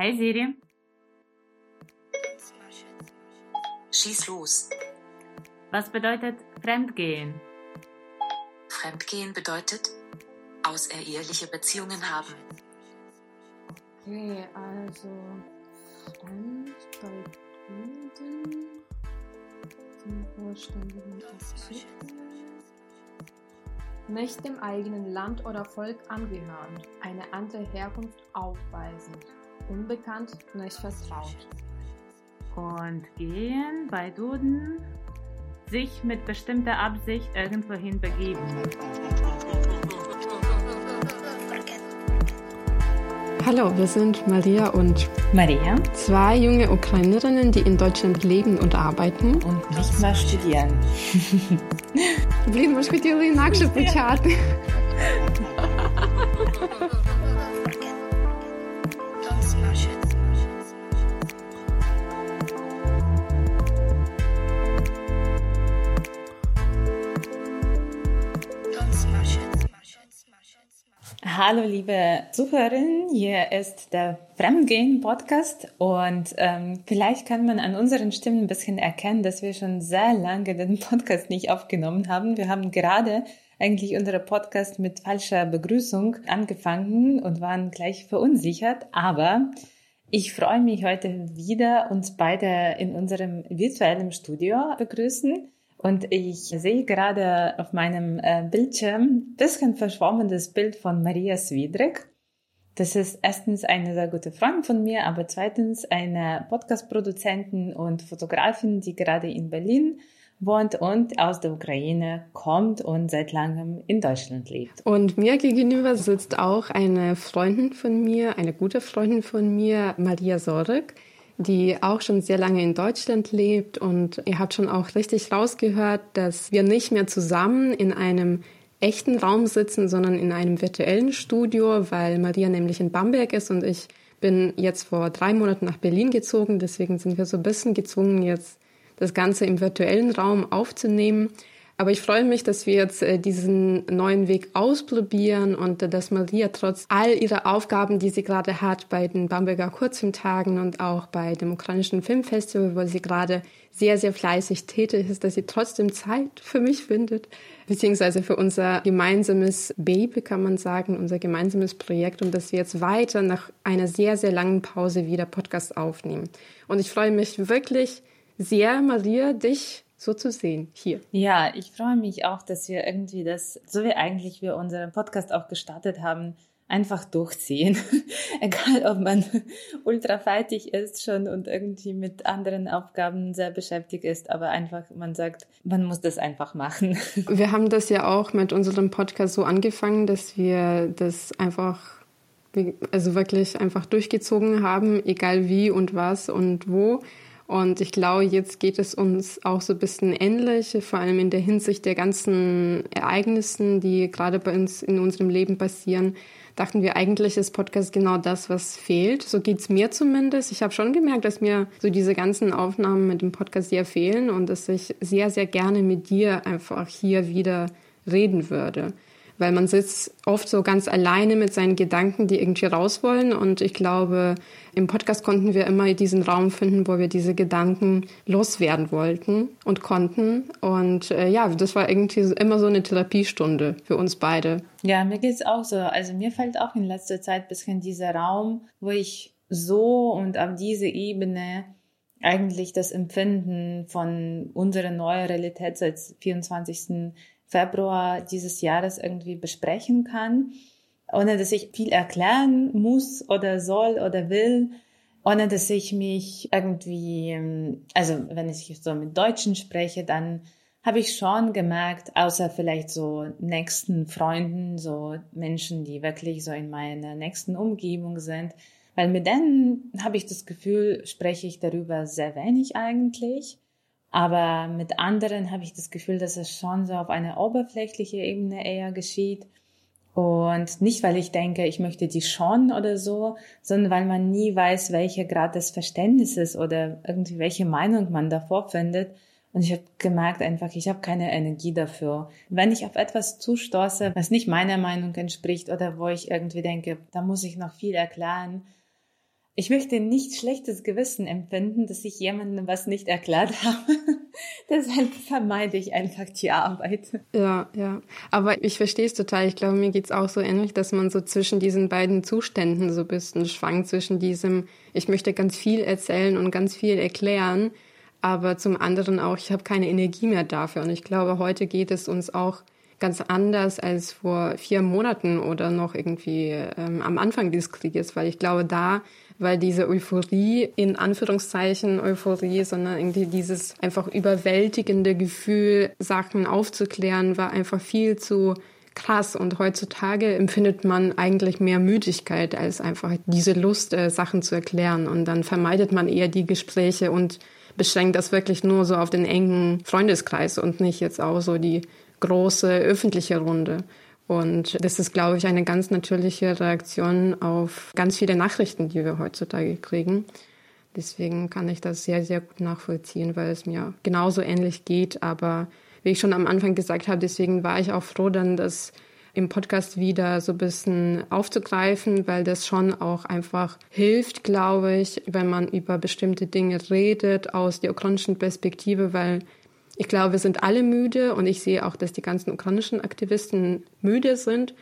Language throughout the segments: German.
Hey Siri. Schieß los. Was bedeutet Fremdgehen? Fremdgehen bedeutet außereheliche Beziehungen haben. Okay, also fremd bei Kunden zum vollständigen. Nicht dem eigenen Land oder Volk angehören, eine andere Herkunft aufweisen, unbekannt, nicht vertraut. Und gehen bei Duden sich mit bestimmter Absicht irgendwohin begeben. Hallo, wir sind Maria und Maria zwei junge Ukrainerinnen, die in Deutschland leben und arbeiten. und nicht mal studieren. Блін, ми ж хотіли інакше почати. Hallo liebe Zuhörerinnen, hier ist der Fremdgehen Podcast und ähm, vielleicht kann man an unseren Stimmen ein bisschen erkennen, dass wir schon sehr lange den Podcast nicht aufgenommen haben. Wir haben gerade eigentlich unsere Podcast mit falscher Begrüßung angefangen und waren gleich verunsichert, aber ich freue mich heute wieder, uns beide in unserem virtuellen Studio begrüßen. Und ich sehe gerade auf meinem äh, Bildschirm ein bisschen verschwommenes Bild von Maria Swidrek. Das ist erstens eine sehr gute Freundin von mir, aber zweitens eine Podcast-Produzentin und Fotografin, die gerade in Berlin wohnt und aus der Ukraine kommt und seit langem in Deutschland lebt. Und mir gegenüber sitzt auch eine Freundin von mir, eine gute Freundin von mir, Maria Sorek, die auch schon sehr lange in Deutschland lebt. Und ihr habt schon auch richtig rausgehört, dass wir nicht mehr zusammen in einem echten Raum sitzen, sondern in einem virtuellen Studio, weil Maria nämlich in Bamberg ist und ich bin jetzt vor drei Monaten nach Berlin gezogen. Deswegen sind wir so ein bisschen gezwungen, jetzt das Ganze im virtuellen Raum aufzunehmen. Aber ich freue mich, dass wir jetzt äh, diesen neuen Weg ausprobieren und äh, dass Maria trotz all ihrer Aufgaben, die sie gerade hat bei den Bamberger Kurzfilmtagen und auch bei dem ukrainischen Filmfestival, wo sie gerade sehr, sehr fleißig tätig ist, dass sie trotzdem Zeit für mich findet, beziehungsweise für unser gemeinsames Baby, kann man sagen, unser gemeinsames Projekt und dass wir jetzt weiter nach einer sehr, sehr langen Pause wieder Podcast aufnehmen. Und ich freue mich wirklich sehr, Maria, dich so zu sehen hier. Ja, ich freue mich auch, dass wir irgendwie das, so wie eigentlich wir unseren Podcast auch gestartet haben, einfach durchziehen. Egal, ob man ultra fertig ist schon und irgendwie mit anderen Aufgaben sehr beschäftigt ist, aber einfach, man sagt, man muss das einfach machen. Wir haben das ja auch mit unserem Podcast so angefangen, dass wir das einfach also wirklich einfach durchgezogen haben, egal wie und was und wo. Und ich glaube, jetzt geht es uns auch so ein bisschen ähnlich, vor allem in der Hinsicht der ganzen Ereignissen, die gerade bei uns in unserem Leben passieren. Dachten wir eigentlich, ist Podcast genau das, was fehlt. So geht's mir zumindest. Ich habe schon gemerkt, dass mir so diese ganzen Aufnahmen mit dem Podcast sehr fehlen und dass ich sehr, sehr gerne mit dir einfach hier wieder reden würde weil man sitzt oft so ganz alleine mit seinen Gedanken, die irgendwie raus wollen. Und ich glaube, im Podcast konnten wir immer diesen Raum finden, wo wir diese Gedanken loswerden wollten und konnten. Und äh, ja, das war irgendwie immer so eine Therapiestunde für uns beide. Ja, mir geht's auch so. Also mir fällt auch in letzter Zeit ein bisschen dieser Raum, wo ich so und auf diese Ebene eigentlich das Empfinden von unserer neuen Realität seit 24. Februar dieses Jahres irgendwie besprechen kann, ohne dass ich viel erklären muss oder soll oder will, ohne dass ich mich irgendwie, also wenn ich so mit Deutschen spreche, dann habe ich schon gemerkt, außer vielleicht so nächsten Freunden, so Menschen, die wirklich so in meiner nächsten Umgebung sind, weil mit denen habe ich das Gefühl, spreche ich darüber sehr wenig eigentlich. Aber mit anderen habe ich das Gefühl, dass es schon so auf einer oberflächlichen Ebene eher geschieht. Und nicht, weil ich denke, ich möchte die schon oder so, sondern weil man nie weiß, welcher Grad des Verständnisses oder irgendwie welche Meinung man davor findet. Und ich habe gemerkt einfach, ich habe keine Energie dafür. Wenn ich auf etwas zustoße, was nicht meiner Meinung entspricht oder wo ich irgendwie denke, da muss ich noch viel erklären, ich möchte nicht schlechtes Gewissen empfinden, dass ich jemandem was nicht erklärt habe. Deshalb vermeide ich einfach die Arbeit. Ja, ja. Aber ich verstehe es total. Ich glaube, mir geht's auch so ähnlich, dass man so zwischen diesen beiden Zuständen so ein bisschen schwankt, zwischen diesem, ich möchte ganz viel erzählen und ganz viel erklären, aber zum anderen auch, ich habe keine Energie mehr dafür. Und ich glaube, heute geht es uns auch ganz anders als vor vier Monaten oder noch irgendwie ähm, am Anfang des Krieges, weil ich glaube, da weil diese Euphorie, in Anführungszeichen Euphorie, sondern irgendwie dieses einfach überwältigende Gefühl, Sachen aufzuklären, war einfach viel zu krass. Und heutzutage empfindet man eigentlich mehr Müdigkeit als einfach diese Lust, äh, Sachen zu erklären. Und dann vermeidet man eher die Gespräche und beschränkt das wirklich nur so auf den engen Freundeskreis und nicht jetzt auch so die große öffentliche Runde. Und das ist, glaube ich, eine ganz natürliche Reaktion auf ganz viele Nachrichten, die wir heutzutage kriegen. Deswegen kann ich das sehr, sehr gut nachvollziehen, weil es mir genauso ähnlich geht. Aber wie ich schon am Anfang gesagt habe, deswegen war ich auch froh, dann das im Podcast wieder so ein bisschen aufzugreifen, weil das schon auch einfach hilft, glaube ich, wenn man über bestimmte Dinge redet aus der ukrainischen Perspektive, weil ich glaube, wir sind alle müde und ich sehe auch, dass die ganzen ukrainischen Aktivisten müde sind.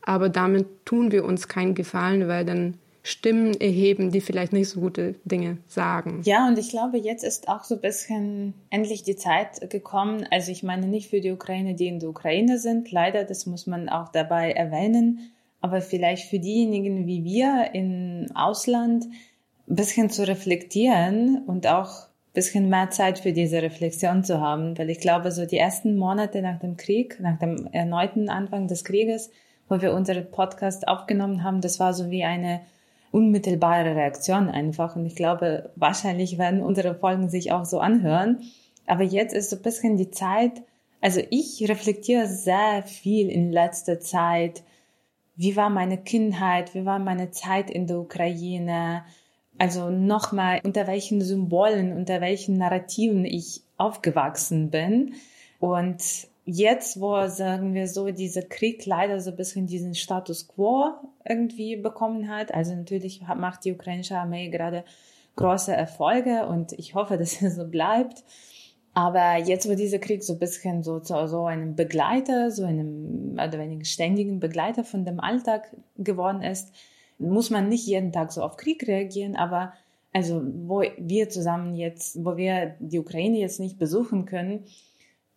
Aber damit tun wir uns keinen Gefallen, weil dann Stimmen erheben, die vielleicht nicht so gute Dinge sagen. Ja, und ich glaube, jetzt ist auch so ein bisschen endlich die Zeit gekommen. Also ich meine nicht für die Ukraine, die in der Ukraine sind. Leider, das muss man auch dabei erwähnen. Aber vielleicht für diejenigen wie wir im Ausland ein bisschen zu reflektieren und auch bisschen mehr Zeit für diese Reflexion zu haben, weil ich glaube, so die ersten Monate nach dem Krieg, nach dem erneuten Anfang des Krieges, wo wir unseren Podcast aufgenommen haben, das war so wie eine unmittelbare Reaktion einfach. Und ich glaube, wahrscheinlich werden unsere Folgen sich auch so anhören. Aber jetzt ist so ein bisschen die Zeit, also ich reflektiere sehr viel in letzter Zeit. Wie war meine Kindheit? Wie war meine Zeit in der Ukraine? Also nochmal, unter welchen Symbolen, unter welchen Narrativen ich aufgewachsen bin. Und jetzt, wo, sagen wir so, dieser Krieg leider so ein bisschen diesen Status quo irgendwie bekommen hat, also natürlich macht die ukrainische Armee gerade große Erfolge und ich hoffe, dass es so bleibt. Aber jetzt, wo dieser Krieg so ein bisschen so zu so einem Begleiter, so einem oder weniger ständigen Begleiter von dem Alltag geworden ist, muss man nicht jeden Tag so auf Krieg reagieren, aber also wo wir zusammen jetzt, wo wir die Ukraine jetzt nicht besuchen können,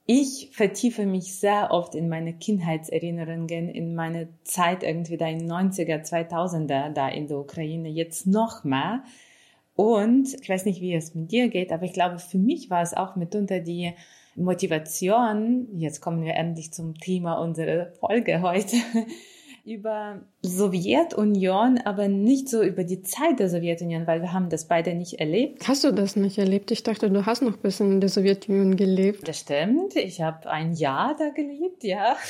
ich vertiefe mich sehr oft in meine Kindheitserinnerungen, in meine Zeit irgendwie da in 90er, 2000er da in der Ukraine, jetzt noch mehr. Und ich weiß nicht, wie es mit dir geht, aber ich glaube, für mich war es auch mitunter die Motivation, jetzt kommen wir endlich zum Thema unserer Folge heute, über Sowjetunion, aber nicht so über die Zeit der Sowjetunion, weil wir haben das beide nicht erlebt. Hast du das nicht erlebt? Ich dachte, du hast noch ein bisschen in der Sowjetunion gelebt. Das stimmt. Ich habe ein Jahr da gelebt, ja.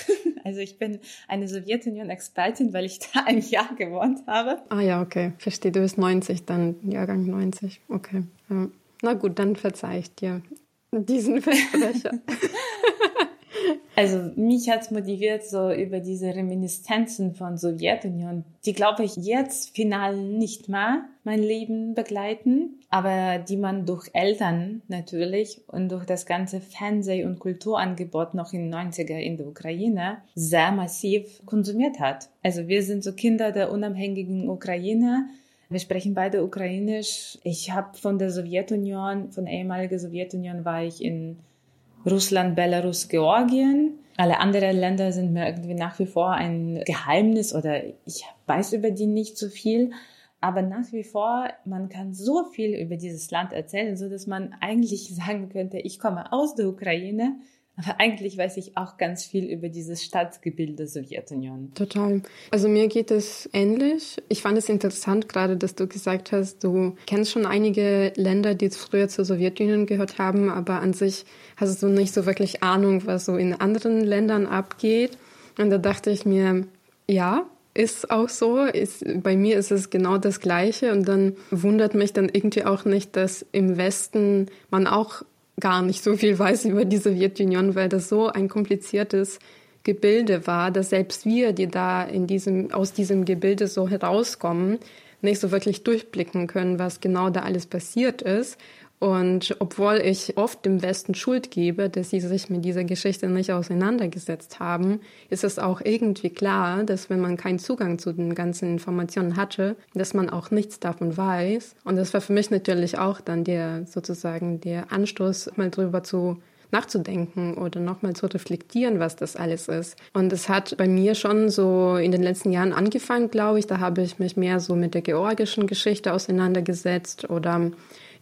Also ich bin eine Sowjetunion-Expertin, weil ich da ein Jahr gewohnt habe. Ah ja, okay. Verstehe. Du bist 90, dann Jahrgang 90. Okay. Ja. Na gut, dann verzeih ich dir diesen Versprecher. Also mich hat's motiviert, so über diese Reminiszenzen von Sowjetunion, die glaube ich jetzt final nicht mehr mein Leben begleiten, aber die man durch Eltern natürlich und durch das ganze Fernseh- und Kulturangebot noch in 90er in der Ukraine sehr massiv konsumiert hat. Also wir sind so Kinder der unabhängigen Ukraine. Wir sprechen beide Ukrainisch. Ich habe von der Sowjetunion, von der ehemaligen Sowjetunion war ich in Russland, Belarus, Georgien. Alle anderen Länder sind mir irgendwie nach wie vor ein Geheimnis oder ich weiß über die nicht so viel. Aber nach wie vor, man kann so viel über dieses Land erzählen, so dass man eigentlich sagen könnte, ich komme aus der Ukraine, aber eigentlich weiß ich auch ganz viel über dieses Staatsgebilde Sowjetunion. Total. Also mir geht es ähnlich. Ich fand es interessant gerade, dass du gesagt hast, du kennst schon einige Länder, die früher zur Sowjetunion gehört haben, aber an sich hast du nicht so wirklich Ahnung, was so in anderen Ländern abgeht. Und da dachte ich mir, ja, ist auch so. Ist, bei mir ist es genau das Gleiche. Und dann wundert mich dann irgendwie auch nicht, dass im Westen man auch gar nicht so viel weiß über die Sowjetunion, weil das so ein kompliziertes Gebilde war, dass selbst wir, die da in diesem, aus diesem Gebilde so herauskommen, nicht so wirklich durchblicken können, was genau da alles passiert ist. Und obwohl ich oft dem Westen Schuld gebe, dass sie sich mit dieser Geschichte nicht auseinandergesetzt haben, ist es auch irgendwie klar, dass wenn man keinen Zugang zu den ganzen Informationen hatte, dass man auch nichts davon weiß. Und das war für mich natürlich auch dann der sozusagen der Anstoß, mal drüber zu nachzudenken oder nochmal zu reflektieren, was das alles ist. Und es hat bei mir schon so in den letzten Jahren angefangen, glaube ich. Da habe ich mich mehr so mit der georgischen Geschichte auseinandergesetzt oder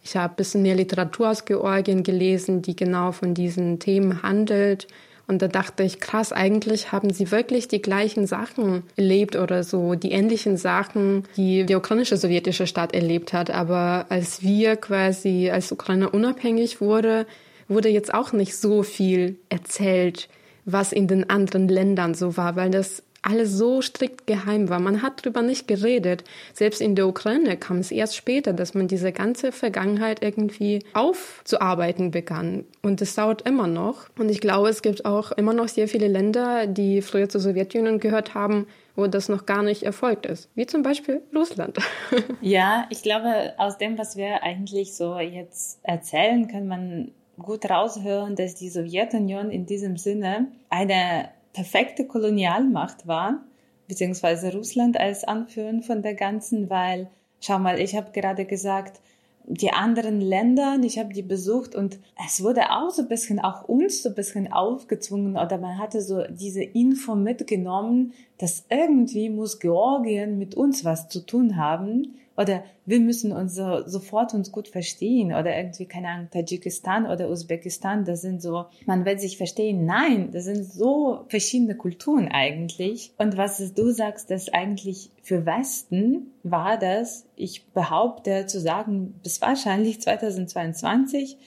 ich habe ein bisschen mehr Literatur aus Georgien gelesen, die genau von diesen Themen handelt. Und da dachte ich, krass, eigentlich haben sie wirklich die gleichen Sachen erlebt oder so, die ähnlichen Sachen, die die ukrainische sowjetische Staat erlebt hat. Aber als wir quasi, als Ukraine unabhängig wurde, wurde jetzt auch nicht so viel erzählt, was in den anderen Ländern so war, weil das alles so strikt geheim war. Man hat darüber nicht geredet. Selbst in der Ukraine kam es erst später, dass man diese ganze Vergangenheit irgendwie aufzuarbeiten begann. Und es dauert immer noch. Und ich glaube, es gibt auch immer noch sehr viele Länder, die früher zur Sowjetunion gehört haben, wo das noch gar nicht erfolgt ist. Wie zum Beispiel Russland. ja, ich glaube, aus dem, was wir eigentlich so jetzt erzählen, kann man gut raushören, dass die Sowjetunion in diesem Sinne eine perfekte Kolonialmacht war, beziehungsweise Russland als Anführer von der ganzen, weil, schau mal, ich habe gerade gesagt, die anderen Länder, ich habe die besucht und es wurde auch so ein bisschen, auch uns so ein bisschen aufgezwungen oder man hatte so diese Info mitgenommen, dass irgendwie muss Georgien mit uns was zu tun haben oder wir müssen uns so, sofort uns gut verstehen oder irgendwie, keine Ahnung, Tadschikistan oder Usbekistan, das sind so, man wird sich verstehen. Nein, das sind so verschiedene Kulturen eigentlich. Und was du sagst, dass eigentlich für Westen war das, ich behaupte zu sagen, bis wahrscheinlich 2022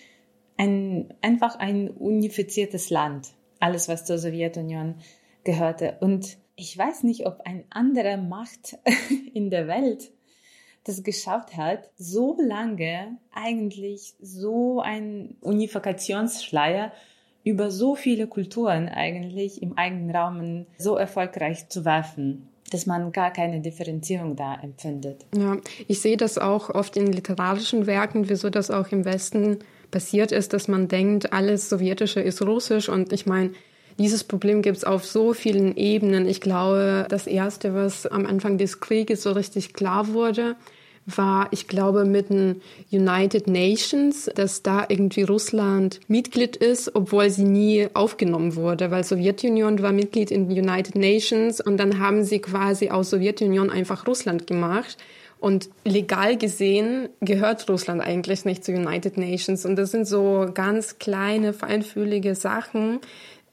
ein, einfach ein unifiziertes Land. Alles, was zur Sowjetunion gehörte. Und ich weiß nicht, ob ein anderer Macht in der Welt das geschafft hat, so lange eigentlich so ein Unifikationsschleier über so viele Kulturen eigentlich im eigenen Raum so erfolgreich zu werfen dass man gar keine Differenzierung da empfindet. Ja, ich sehe das auch oft in literarischen Werken, wieso das auch im Westen passiert ist, dass man denkt, alles Sowjetische ist Russisch und ich meine, dieses Problem gibt es auf so vielen Ebenen. Ich glaube, das Erste, was am Anfang des Krieges so richtig klar wurde, war, ich glaube, mit den United Nations, dass da irgendwie Russland Mitglied ist, obwohl sie nie aufgenommen wurde, weil Sowjetunion war Mitglied in den United Nations und dann haben sie quasi aus Sowjetunion einfach Russland gemacht. Und legal gesehen gehört Russland eigentlich nicht zu United Nations. Und das sind so ganz kleine, feinfühlige Sachen,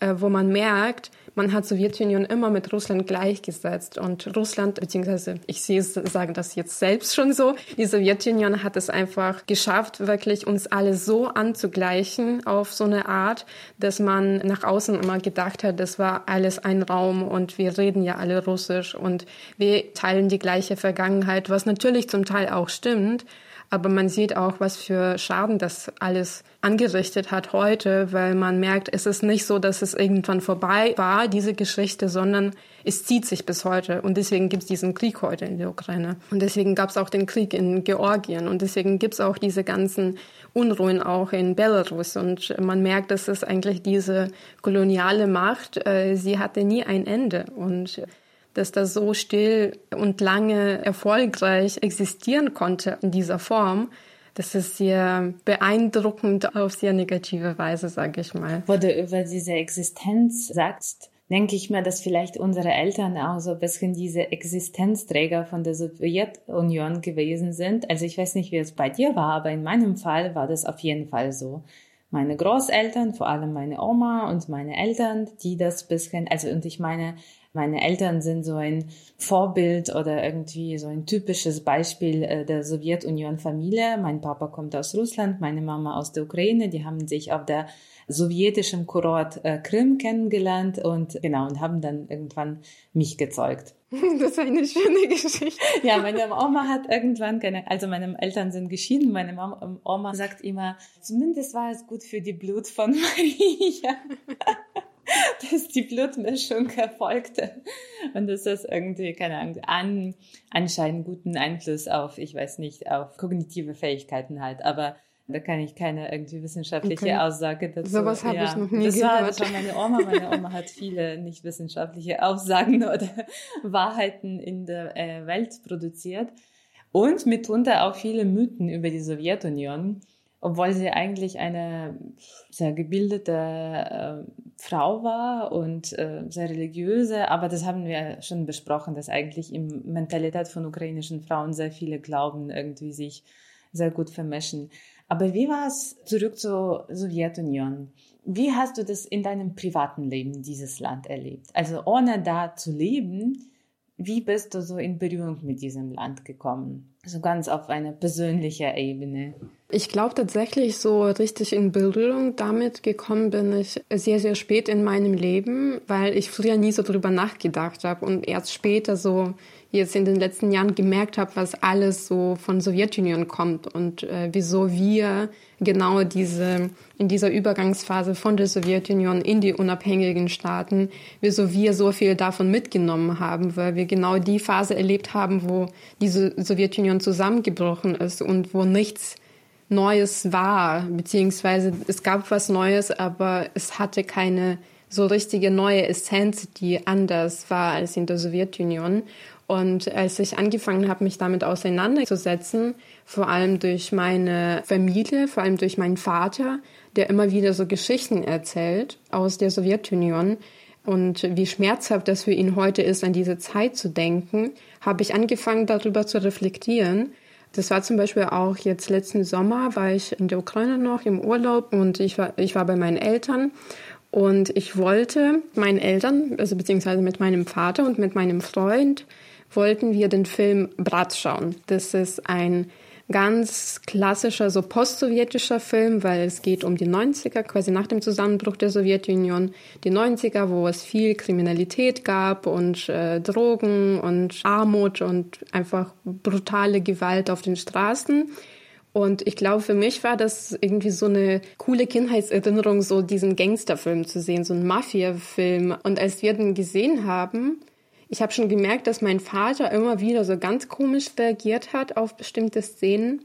äh, wo man merkt, man hat Sowjetunion immer mit Russland gleichgesetzt. Und Russland, beziehungsweise ich sehe, sage das jetzt selbst schon so, die Sowjetunion hat es einfach geschafft, wirklich uns alle so anzugleichen auf so eine Art, dass man nach außen immer gedacht hat, das war alles ein Raum und wir reden ja alle Russisch und wir teilen die gleiche Vergangenheit, was natürlich zum Teil auch stimmt, aber man sieht auch, was für Schaden das alles angerichtet hat heute, weil man merkt, es ist nicht so, dass es irgendwann vorbei war, diese Geschichte, sondern es zieht sich bis heute. Und deswegen gibt es diesen Krieg heute in der Ukraine. Und deswegen gab es auch den Krieg in Georgien. Und deswegen gibt es auch diese ganzen Unruhen auch in Belarus. Und man merkt, dass es eigentlich diese koloniale Macht, äh, sie hatte nie ein Ende. Und dass das so still und lange erfolgreich existieren konnte in dieser Form. Das ist sehr beeindruckend auf sehr negative Weise, sage ich mal. Wo du über diese Existenz sagst, denke ich mir, dass vielleicht unsere Eltern auch so ein bisschen diese Existenzträger von der Sowjetunion gewesen sind. Also ich weiß nicht, wie es bei dir war, aber in meinem Fall war das auf jeden Fall so. Meine Großeltern, vor allem meine Oma und meine Eltern, die das bisschen, also und ich meine, meine Eltern sind so ein Vorbild oder irgendwie so ein typisches Beispiel äh, der Sowjetunion-Familie. Mein Papa kommt aus Russland, meine Mama aus der Ukraine. Die haben sich auf der sowjetischen Kurort äh, Krim kennengelernt und genau und haben dann irgendwann mich gezeugt. Das ist eine schöne Geschichte. Ja, meine Oma hat irgendwann keine, also meine Eltern sind geschieden. Meine Mama, Oma sagt immer, zumindest war es gut für die Blut von Maria. dass die Blutmischung erfolgte und dass das irgendwie, keine Ahnung, an, anscheinend guten Einfluss auf, ich weiß nicht, auf kognitive Fähigkeiten hat. Aber da kann ich keine irgendwie wissenschaftliche okay. Aussage dazu. Sowas habe ja, ich noch nie das gehört. War, das war meine Oma. Meine Oma hat viele nicht wissenschaftliche Aussagen oder Wahrheiten in der äh, Welt produziert und mitunter auch viele Mythen über die Sowjetunion obwohl sie eigentlich eine sehr gebildete äh, Frau war und äh, sehr religiöse, aber das haben wir schon besprochen, dass eigentlich im Mentalität von ukrainischen Frauen sehr viele Glauben irgendwie sich sehr gut vermischen. Aber wie war es zurück zur Sowjetunion? Wie hast du das in deinem privaten Leben, dieses Land erlebt? Also ohne da zu leben, wie bist du so in Berührung mit diesem Land gekommen? So ganz auf eine persönliche Ebene. Ich glaube tatsächlich, so richtig in Berührung damit gekommen bin ich sehr, sehr spät in meinem Leben, weil ich früher nie so drüber nachgedacht habe und erst später so jetzt in den letzten Jahren gemerkt habe, was alles so von Sowjetunion kommt und äh, wieso wir genau diese in dieser Übergangsphase von der Sowjetunion in die unabhängigen Staaten, wieso wir so viel davon mitgenommen haben, weil wir genau die Phase erlebt haben, wo diese Sowjetunion zusammengebrochen ist und wo nichts Neues war, beziehungsweise es gab was Neues, aber es hatte keine so richtige neue Essenz, die anders war als in der Sowjetunion. Und als ich angefangen habe, mich damit auseinanderzusetzen, vor allem durch meine Familie, vor allem durch meinen Vater, der immer wieder so Geschichten erzählt aus der Sowjetunion und wie schmerzhaft das für ihn heute ist, an diese Zeit zu denken, habe ich angefangen, darüber zu reflektieren. Das war zum Beispiel auch jetzt letzten Sommer, war ich in der Ukraine noch im Urlaub und ich war, ich war bei meinen Eltern und ich wollte meinen Eltern, also beziehungsweise mit meinem Vater und mit meinem Freund, wollten wir den Film Brat schauen. Das ist ein ganz klassischer, so post-sowjetischer Film, weil es geht um die 90er, quasi nach dem Zusammenbruch der Sowjetunion. Die 90er, wo es viel Kriminalität gab und äh, Drogen und Armut und einfach brutale Gewalt auf den Straßen. Und ich glaube, für mich war das irgendwie so eine coole Kindheitserinnerung, so diesen Gangsterfilm zu sehen, so einen Mafia-Film. Und als wir den gesehen haben, ich habe schon gemerkt, dass mein Vater immer wieder so ganz komisch reagiert hat auf bestimmte Szenen.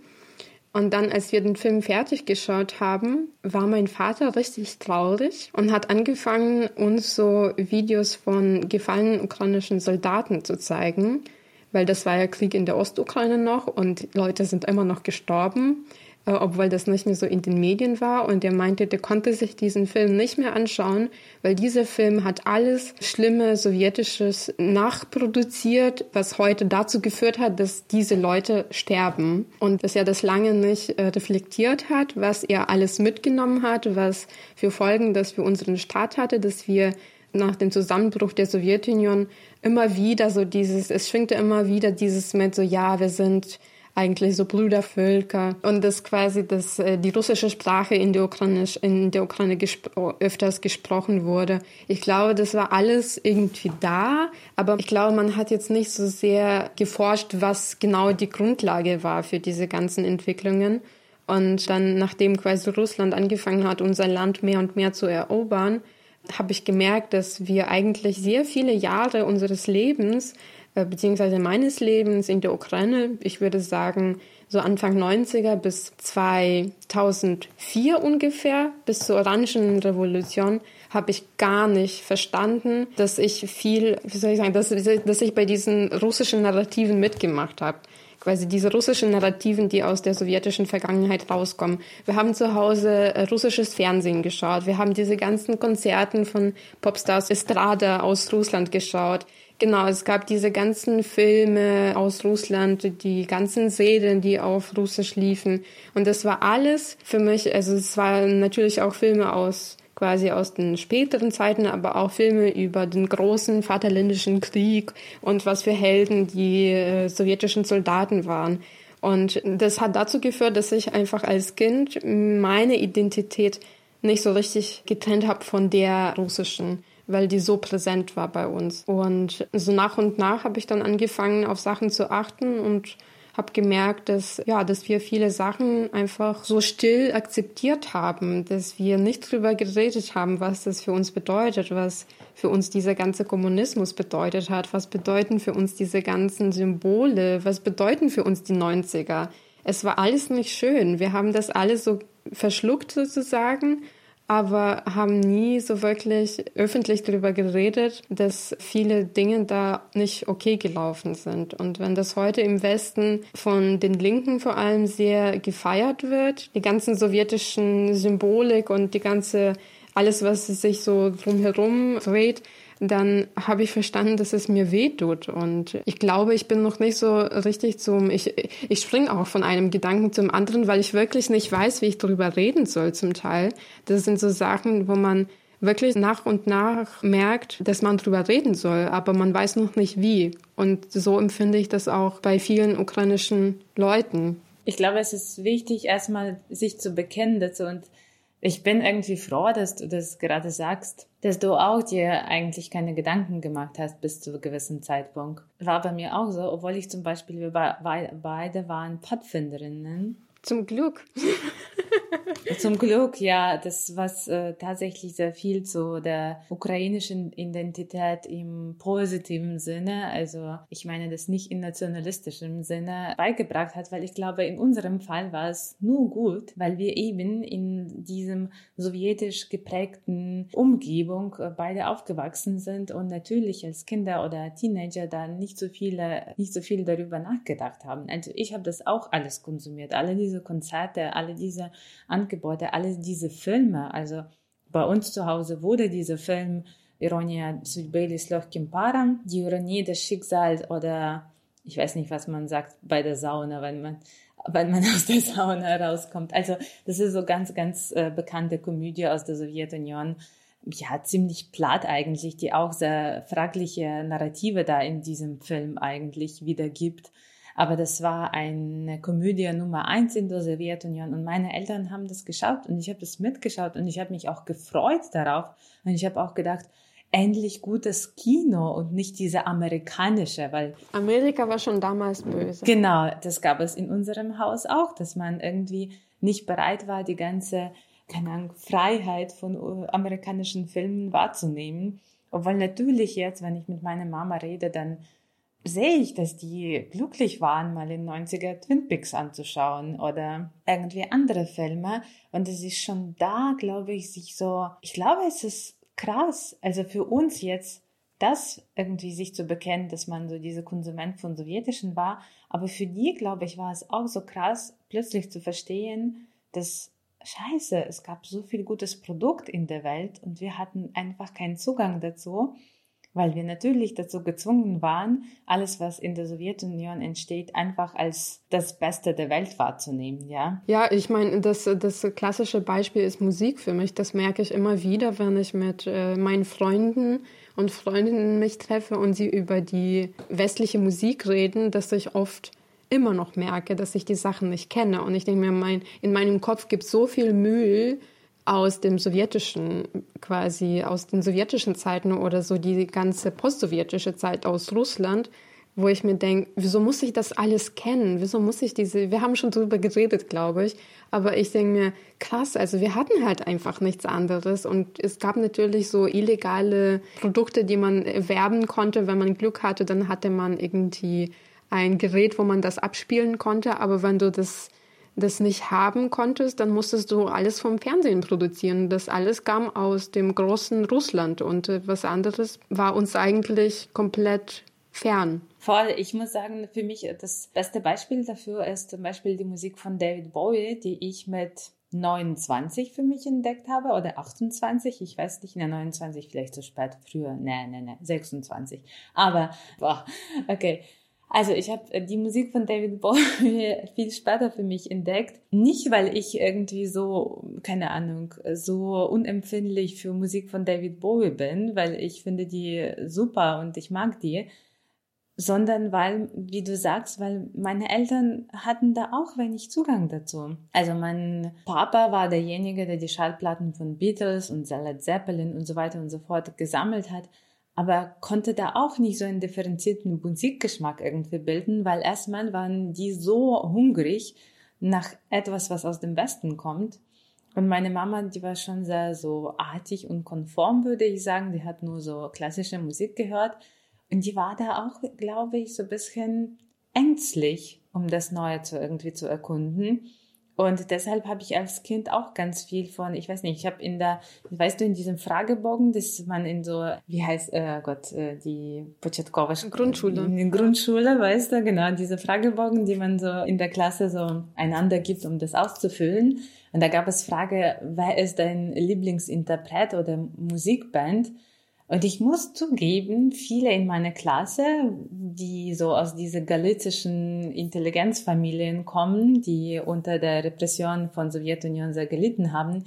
Und dann, als wir den Film fertig geschaut haben, war mein Vater richtig traurig und hat angefangen, uns so Videos von gefallenen ukrainischen Soldaten zu zeigen, weil das war ja Krieg in der Ostukraine noch und Leute sind immer noch gestorben. Äh, obwohl das nicht mehr so in den Medien war. Und er meinte, der konnte sich diesen Film nicht mehr anschauen, weil dieser Film hat alles Schlimme Sowjetisches nachproduziert, was heute dazu geführt hat, dass diese Leute sterben. Und dass er das lange nicht äh, reflektiert hat, was er alles mitgenommen hat, was für Folgen das für unseren Staat hatte, dass wir nach dem Zusammenbruch der Sowjetunion immer wieder so dieses, es schwingte immer wieder dieses mit so, ja, wir sind eigentlich so Brüdervölker und dass quasi dass äh, die russische Sprache in der Ukraine, in der Ukraine gespro öfters gesprochen wurde. Ich glaube, das war alles irgendwie da, aber ich glaube, man hat jetzt nicht so sehr geforscht, was genau die Grundlage war für diese ganzen Entwicklungen. Und dann, nachdem quasi Russland angefangen hat, unser Land mehr und mehr zu erobern, habe ich gemerkt, dass wir eigentlich sehr viele Jahre unseres Lebens äh, beziehungsweise meines Lebens in der Ukraine, ich würde sagen, so Anfang 90er bis 2004 ungefähr, bis zur Orangenrevolution, habe ich gar nicht verstanden, dass ich viel, wie soll ich sagen, dass, dass ich bei diesen russischen Narrativen mitgemacht habe quasi diese russischen Narrativen, die aus der sowjetischen Vergangenheit rauskommen. Wir haben zu Hause äh, russisches Fernsehen geschaut. Wir haben diese ganzen Konzerten von Popstars Estrada aus Russland geschaut. Genau, es gab diese ganzen Filme aus Russland, die ganzen Serien, die auf Russisch liefen. Und das war alles für mich, also es waren natürlich auch Filme aus quasi aus den späteren Zeiten, aber auch Filme über den großen Vaterländischen Krieg und was für Helden die äh, sowjetischen Soldaten waren. Und das hat dazu geführt, dass ich einfach als Kind meine Identität nicht so richtig getrennt habe von der russischen weil die so präsent war bei uns. Und so nach und nach habe ich dann angefangen, auf Sachen zu achten und habe gemerkt, dass ja, dass wir viele Sachen einfach so still akzeptiert haben, dass wir nicht drüber geredet haben, was das für uns bedeutet, was für uns dieser ganze Kommunismus bedeutet hat, was bedeuten für uns diese ganzen Symbole, was bedeuten für uns die 90er. Es war alles nicht schön. Wir haben das alles so verschluckt sozusagen aber haben nie so wirklich öffentlich darüber geredet, dass viele Dinge da nicht okay gelaufen sind. Und wenn das heute im Westen von den Linken vor allem sehr gefeiert wird, die ganzen sowjetischen Symbolik und die ganze alles, was sich so drumherum dreht, dann habe ich verstanden, dass es mir weh tut. Und ich glaube, ich bin noch nicht so richtig zum, ich, ich springe auch von einem Gedanken zum anderen, weil ich wirklich nicht weiß, wie ich darüber reden soll zum Teil. Das sind so Sachen, wo man wirklich nach und nach merkt, dass man drüber reden soll, aber man weiß noch nicht wie. Und so empfinde ich das auch bei vielen ukrainischen Leuten. Ich glaube, es ist wichtig, erstmal sich zu bekennen dazu und ich bin irgendwie froh, dass du das gerade sagst, dass du auch dir eigentlich keine Gedanken gemacht hast bis zu einem gewissen Zeitpunkt. War bei mir auch so, obwohl ich zum Beispiel, wir beide waren Pfadfinderinnen. Zum Glück. Zum Glück, ja, das was äh, tatsächlich sehr viel zu der ukrainischen Identität im positiven Sinne, also ich meine das nicht in nationalistischem Sinne beigebracht hat, weil ich glaube, in unserem Fall war es nur gut, weil wir eben in diesem sowjetisch geprägten Umgebung äh, beide aufgewachsen sind und natürlich als Kinder oder Teenager dann nicht so viele, nicht so viel darüber nachgedacht haben. Also ich habe das auch alles konsumiert, alle diese Konzerte, alle diese Angebote, alles diese Filme. Also bei uns zu Hause wurde dieser Film Ironia Sudbelis Lohkim Param, die Ironie des Schicksals oder ich weiß nicht, was man sagt bei der Sauna, wenn man wenn man aus der Sauna rauskommt. Also das ist so ganz, ganz äh, bekannte Komödie aus der Sowjetunion. Ja, ziemlich platt eigentlich, die auch sehr fragliche Narrative da in diesem Film eigentlich wiedergibt. Aber das war eine Komödie Nummer eins in der Sowjetunion und meine Eltern haben das geschaut und ich habe das mitgeschaut und ich habe mich auch gefreut darauf und ich habe auch gedacht, endlich gutes Kino und nicht diese amerikanische, weil Amerika war schon damals böse. Genau, das gab es in unserem Haus auch, dass man irgendwie nicht bereit war, die ganze keine Ahnung, Freiheit von amerikanischen Filmen wahrzunehmen. Obwohl natürlich jetzt, wenn ich mit meiner Mama rede, dann sehe ich, dass die glücklich waren, mal in 90er Twin Peaks anzuschauen oder irgendwie andere Filme. Und es ist schon da, glaube ich, sich so, ich glaube, es ist krass, also für uns jetzt, das irgendwie sich zu bekennen, dass man so diese Konsument von Sowjetischen war. Aber für die, glaube ich, war es auch so krass, plötzlich zu verstehen, dass Scheiße, es gab so viel gutes Produkt in der Welt und wir hatten einfach keinen Zugang dazu weil wir natürlich dazu gezwungen waren, alles, was in der Sowjetunion entsteht, einfach als das Beste der Welt wahrzunehmen, ja? Ja, ich meine, das, das klassische Beispiel ist Musik für mich. Das merke ich immer wieder, wenn ich mit äh, meinen Freunden und Freundinnen mich treffe und sie über die westliche Musik reden, dass ich oft immer noch merke, dass ich die Sachen nicht kenne. Und ich denke mir, mein, in meinem Kopf gibt so viel Müll, aus dem sowjetischen, quasi aus den sowjetischen Zeiten oder so die ganze postsowjetische Zeit aus Russland, wo ich mir denke, wieso muss ich das alles kennen? Wieso muss ich diese, wir haben schon drüber geredet, glaube ich, aber ich denke mir, krass, also wir hatten halt einfach nichts anderes und es gab natürlich so illegale Produkte, die man erwerben konnte, wenn man Glück hatte, dann hatte man irgendwie ein Gerät, wo man das abspielen konnte, aber wenn du das das nicht haben konntest, dann musstest du alles vom Fernsehen produzieren. Das alles kam aus dem großen Russland und äh, was anderes war uns eigentlich komplett fern. Voll, ich muss sagen, für mich das beste Beispiel dafür ist zum Beispiel die Musik von David Bowie, die ich mit 29 für mich entdeckt habe oder 28, ich weiß nicht, der 29 vielleicht zu spät, früher, nee, nee, nee, 26. Aber, boah, okay. Also ich habe äh, die Musik von David Bowie viel später für mich entdeckt. Nicht, weil ich irgendwie so, keine Ahnung, so unempfindlich für Musik von David Bowie bin, weil ich finde die super und ich mag die, sondern weil, wie du sagst, weil meine Eltern hatten da auch wenig Zugang dazu. Also mein Papa war derjenige, der die Schallplatten von Beatles und Led Zeppelin und so weiter und so fort gesammelt hat. Aber konnte da auch nicht so einen differenzierten Musikgeschmack irgendwie bilden, weil erstmal waren die so hungrig nach etwas, was aus dem Westen kommt. Und meine Mama, die war schon sehr so artig und konform, würde ich sagen. Die hat nur so klassische Musik gehört. Und die war da auch, glaube ich, so ein bisschen ängstlich, um das Neue zu irgendwie zu erkunden. Und deshalb habe ich als Kind auch ganz viel von, ich weiß nicht, ich habe in der, weißt du, in diesem Fragebogen, dass man in so, wie heißt, äh Gott, äh, die Pochetkova Grundschule. In der Grundschule, weißt du, genau, diese Fragebogen, die man so in der Klasse so einander gibt, um das auszufüllen. Und da gab es Frage, wer ist dein Lieblingsinterpret oder Musikband? Und ich muss zugeben, viele in meiner Klasse, die so aus diese galizischen Intelligenzfamilien kommen, die unter der Repression von Sowjetunion sehr gelitten haben,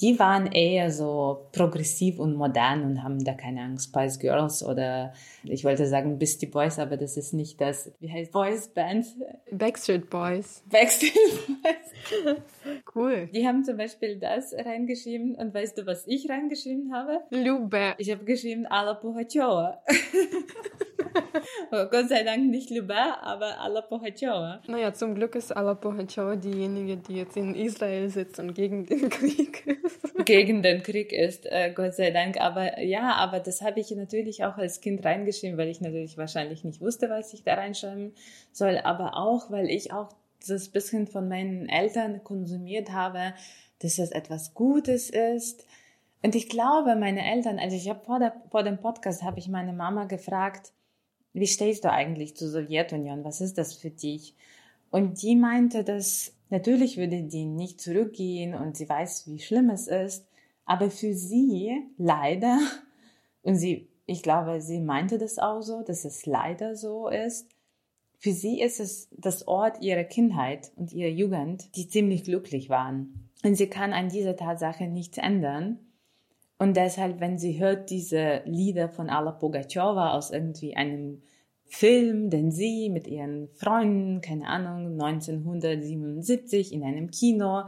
die waren eher so progressiv und modern und haben da keine Angst, Spice Girls oder ich wollte sagen Beastie Boys, aber das ist nicht das, wie heißt Boys Band? Backstreet Boys. Backstreet Boys. cool. Die haben zum Beispiel das reingeschrieben und weißt du, was ich reingeschrieben habe? Lube. Ich habe geschrieben Alla Pugachewa. Oh, Gott sei Dank nicht Lubä, aber Alla Pugachewa. Naja, zum Glück ist Alla Pugachewa diejenige, die jetzt in Israel sitzt und gegen den Krieg ist. Gegen den Krieg ist, äh, Gott sei Dank. Aber ja, aber das habe ich natürlich auch als Kind reingeschrieben, weil ich natürlich wahrscheinlich nicht wusste, was ich da reinschreiben soll, aber auch, weil ich auch das bisschen von meinen Eltern konsumiert habe, dass das etwas Gutes ist. Und ich glaube, meine Eltern, also ich habe vor, der, vor dem Podcast habe ich meine Mama gefragt, wie stehst du eigentlich zur Sowjetunion? Was ist das für dich? Und die meinte, dass natürlich würde die nicht zurückgehen und sie weiß, wie schlimm es ist, aber für sie leider, und sie, ich glaube, sie meinte das auch so, dass es leider so ist, für sie ist es das Ort ihrer Kindheit und ihrer Jugend, die ziemlich glücklich waren. Und sie kann an dieser Tatsache nichts ändern. Und deshalb, wenn sie hört diese Lieder von Alla Pugachewa aus irgendwie einem Film, den sie mit ihren Freunden, keine Ahnung, 1977 in einem Kino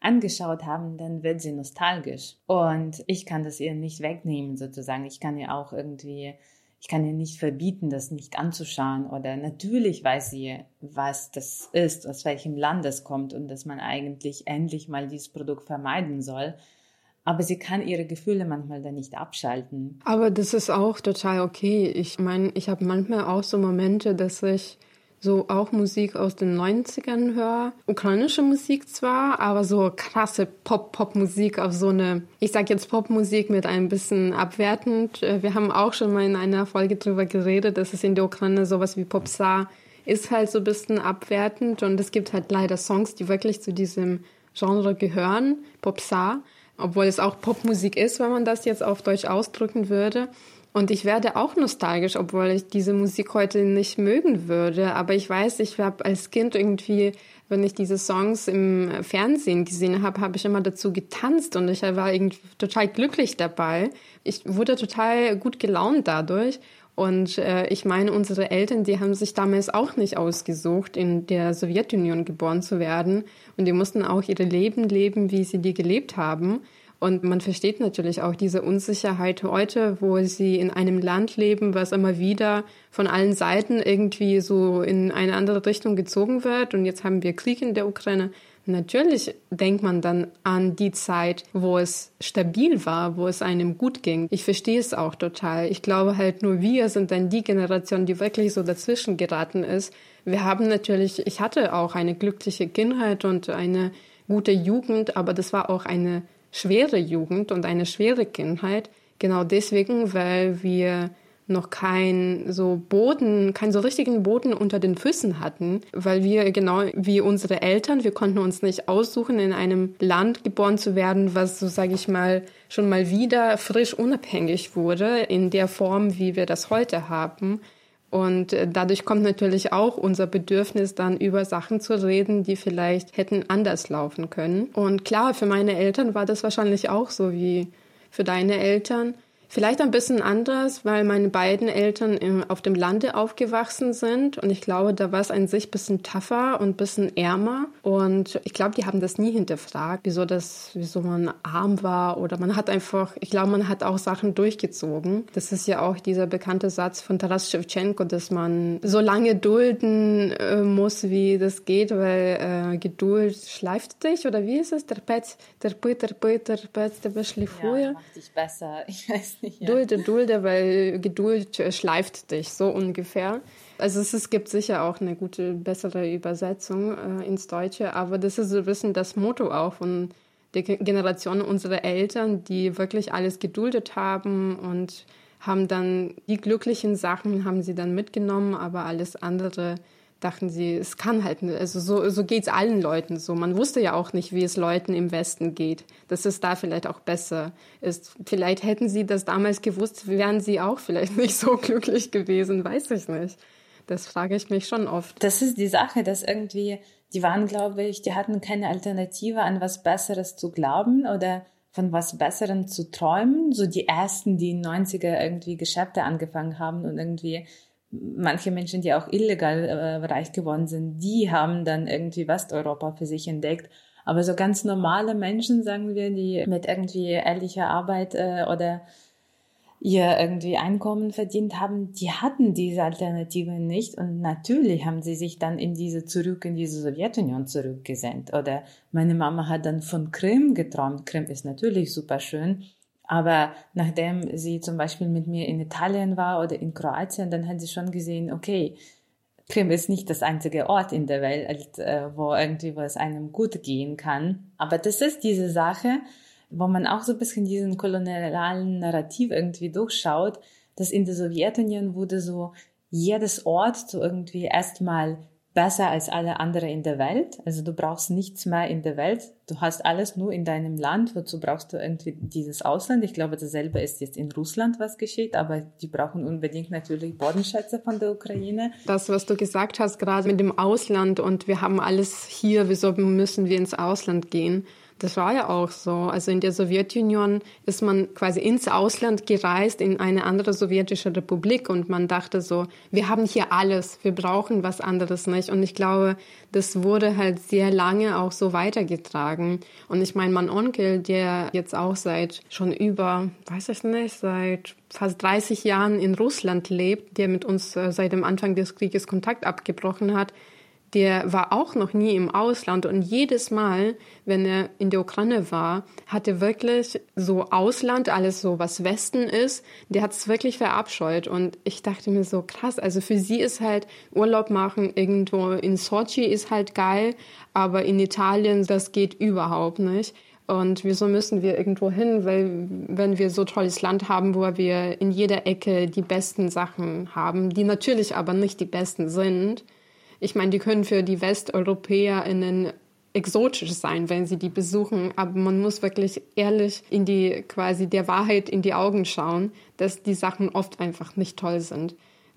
angeschaut haben, dann wird sie nostalgisch. Und ich kann das ihr nicht wegnehmen, sozusagen. Ich kann ihr auch irgendwie, ich kann ihr nicht verbieten, das nicht anzuschauen. Oder natürlich weiß sie, was das ist, aus welchem Land es kommt und dass man eigentlich endlich mal dieses Produkt vermeiden soll aber sie kann ihre Gefühle manchmal dann nicht abschalten. Aber das ist auch total okay. Ich meine, ich habe manchmal auch so Momente, dass ich so auch Musik aus den 90ern höre. Ukrainische Musik zwar, aber so krasse Pop-Pop-Musik auf so eine, ich sag jetzt Popmusik mit ein bisschen abwertend. Äh, wir haben auch schon mal in einer Folge drüber geredet, dass es in der Ukraine sowas wie Popstar ist halt so ein bisschen abwertend und es gibt halt leider Songs, die wirklich zu diesem Genre gehören, Popstar obwohl es auch Popmusik ist, wenn man das jetzt auf Deutsch ausdrücken würde. Und ich werde auch nostalgisch, obwohl ich diese Musik heute nicht mögen würde. Aber ich weiß, ich habe als Kind irgendwie, wenn ich diese Songs im Fernsehen gesehen habe, habe ich immer dazu getanzt und ich war irgendwie total glücklich dabei. Ich wurde total gut gelaunt dadurch. Und äh, ich meine, unsere Eltern, die haben sich damals auch nicht ausgesucht, in der Sowjetunion geboren zu werden. Und die mussten auch ihre Leben leben, wie sie die gelebt haben. Und man versteht natürlich auch diese Unsicherheit heute, wo sie in einem Land leben, was immer wieder von allen Seiten irgendwie so in eine andere Richtung gezogen wird. Und jetzt haben wir Krieg in der Ukraine. Natürlich denkt man dann an die Zeit, wo es stabil war, wo es einem gut ging. Ich verstehe es auch total. Ich glaube halt nur wir sind dann die Generation, die wirklich so dazwischen geraten ist. Wir haben natürlich, ich hatte auch eine glückliche Kindheit und eine gute Jugend, aber das war auch eine schwere Jugend und eine schwere Kindheit. Genau deswegen, weil wir noch kein so Boden, keinen so richtigen Boden unter den Füßen hatten, weil wir genau wie unsere Eltern, wir konnten uns nicht aussuchen, in einem Land geboren zu werden, was so sage ich mal schon mal wieder frisch unabhängig wurde in der Form, wie wir das heute haben. Und äh, dadurch kommt natürlich auch unser Bedürfnis, dann über Sachen zu reden, die vielleicht hätten anders laufen können. Und klar, für meine Eltern war das wahrscheinlich auch so wie für deine Eltern Vielleicht ein bisschen anders, weil meine beiden Eltern im, auf dem Lande aufgewachsen sind und ich glaube, da war es an sich ein bisschen tougher und ein bisschen ärmer und ich glaube, die haben das nie hinterfragt, wieso das, wieso man arm war oder man hat einfach, ich glaube, man hat auch Sachen durchgezogen. Das ist ja auch dieser bekannte Satz von Taras Shevchenko, dass man so lange dulden äh, muss, wie das geht, weil äh, Geduld schleift dich oder wie ist es? Terpetz, terpet, terpet, terpet, der Ja, macht dich besser. Ich weiß nicht. Ja. Dulde, dulde, weil Geduld äh, schleift dich, so ungefähr. Also es, es gibt sicher auch eine gute, bessere Übersetzung äh, ins Deutsche, aber das ist so ein bisschen das Motto auch von der Generation unserer Eltern, die wirklich alles geduldet haben und haben dann die glücklichen Sachen haben sie dann mitgenommen, aber alles andere dachten sie, es kann halt, also so, so geht's allen Leuten so. Man wusste ja auch nicht, wie es Leuten im Westen geht, dass es da vielleicht auch besser ist. Vielleicht hätten sie das damals gewusst, wären sie auch vielleicht nicht so glücklich gewesen, weiß ich nicht. Das frage ich mich schon oft. Das ist die Sache, dass irgendwie, die waren, glaube ich, die hatten keine Alternative an was Besseres zu glauben oder von was Besserem zu träumen. So die ersten, die in 90er irgendwie Geschäfte angefangen haben und irgendwie manche Menschen, die auch illegal äh, reich geworden sind, die haben dann irgendwie Westeuropa für sich entdeckt. Aber so ganz normale Menschen, sagen wir, die mit irgendwie ehrlicher Arbeit äh, oder ihr irgendwie Einkommen verdient haben, die hatten diese Alternative nicht und natürlich haben sie sich dann in diese zurück in diese Sowjetunion zurückgesendet oder meine Mama hat dann von Krim geträumt. Krim ist natürlich super schön, aber nachdem sie zum Beispiel mit mir in Italien war oder in Kroatien, dann hat sie schon gesehen, okay, Krim ist nicht das einzige Ort in der Welt, äh, wo irgendwie was einem gut gehen kann. Aber das ist diese Sache, wo man auch so ein bisschen diesen kolonialen Narrativ irgendwie durchschaut, dass in der Sowjetunion wurde so jedes Ort so irgendwie erstmal besser als alle anderen in der Welt. Also du brauchst nichts mehr in der Welt. Du hast alles nur in deinem Land. Wozu brauchst du irgendwie dieses Ausland? Ich glaube, dasselbe ist jetzt in Russland, was geschieht, aber die brauchen unbedingt natürlich Bodenschätze von der Ukraine. Das, was du gesagt hast, gerade mit dem Ausland und wir haben alles hier, wieso müssen wir ins Ausland gehen? Das war ja auch so. Also in der Sowjetunion ist man quasi ins Ausland gereist, in eine andere sowjetische Republik und man dachte so, wir haben hier alles, wir brauchen was anderes nicht. Und ich glaube, das wurde halt sehr lange auch so weitergetragen. Und ich meine, mein Onkel, der jetzt auch seit schon über, weiß ich nicht, seit fast 30 Jahren in Russland lebt, der mit uns äh, seit dem Anfang des Krieges Kontakt abgebrochen hat, der war auch noch nie im Ausland und jedes Mal, wenn er in der Ukraine war, hat er wirklich so Ausland, alles so was Westen ist, der hat es wirklich verabscheut und ich dachte mir so krass, also für sie ist halt Urlaub machen irgendwo in Sochi ist halt geil, aber in Italien das geht überhaupt nicht. Und wieso müssen wir irgendwo hin? Weil wenn wir so tolles Land haben, wo wir in jeder Ecke die besten Sachen haben, die natürlich aber nicht die besten sind, ich meine, die können für die WesteuropäerInnen exotisch sein, wenn sie die besuchen, aber man muss wirklich ehrlich in die quasi der Wahrheit in die Augen schauen, dass die Sachen oft einfach nicht toll sind.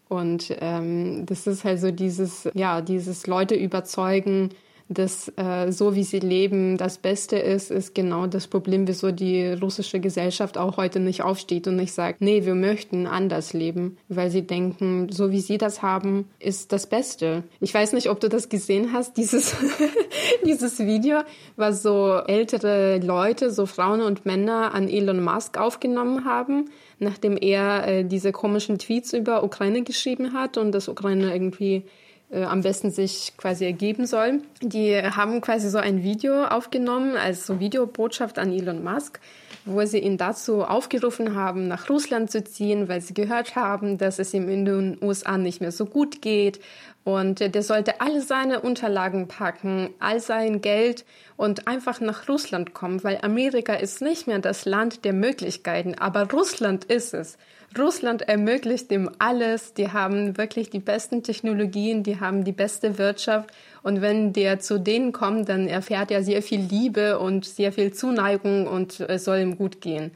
Und ähm, das ist halt so dieses, ja, dieses Leute überzeugen, dass äh, so wie sie leben das Beste ist, ist genau das Problem, wieso die russische Gesellschaft auch heute nicht aufsteht und nicht sagt, nee, wir möchten anders leben, weil sie denken, so wie sie das haben, ist das Beste. Ich weiß nicht, ob du das gesehen hast, dieses, dieses Video, was so ältere Leute, so Frauen und Männer an Elon Musk aufgenommen haben nachdem er äh, diese komischen Tweets über Ukraine geschrieben hat und das Ukraine irgendwie äh, am besten sich quasi ergeben soll. Die haben quasi so ein Video aufgenommen als so Videobotschaft an Elon Musk, wo sie ihn dazu aufgerufen haben, nach Russland zu ziehen, weil sie gehört haben, dass es ihm in den USA nicht mehr so gut geht. Und der sollte alle seine Unterlagen packen, all sein Geld und einfach nach Russland kommen, weil Amerika ist nicht mehr das Land der Möglichkeiten, aber Russland ist es. Russland ermöglicht ihm alles. Die haben wirklich die besten Technologien, die haben die beste Wirtschaft. Und wenn der zu denen kommt, dann erfährt er sehr viel Liebe und sehr viel Zuneigung und es soll ihm gut gehen.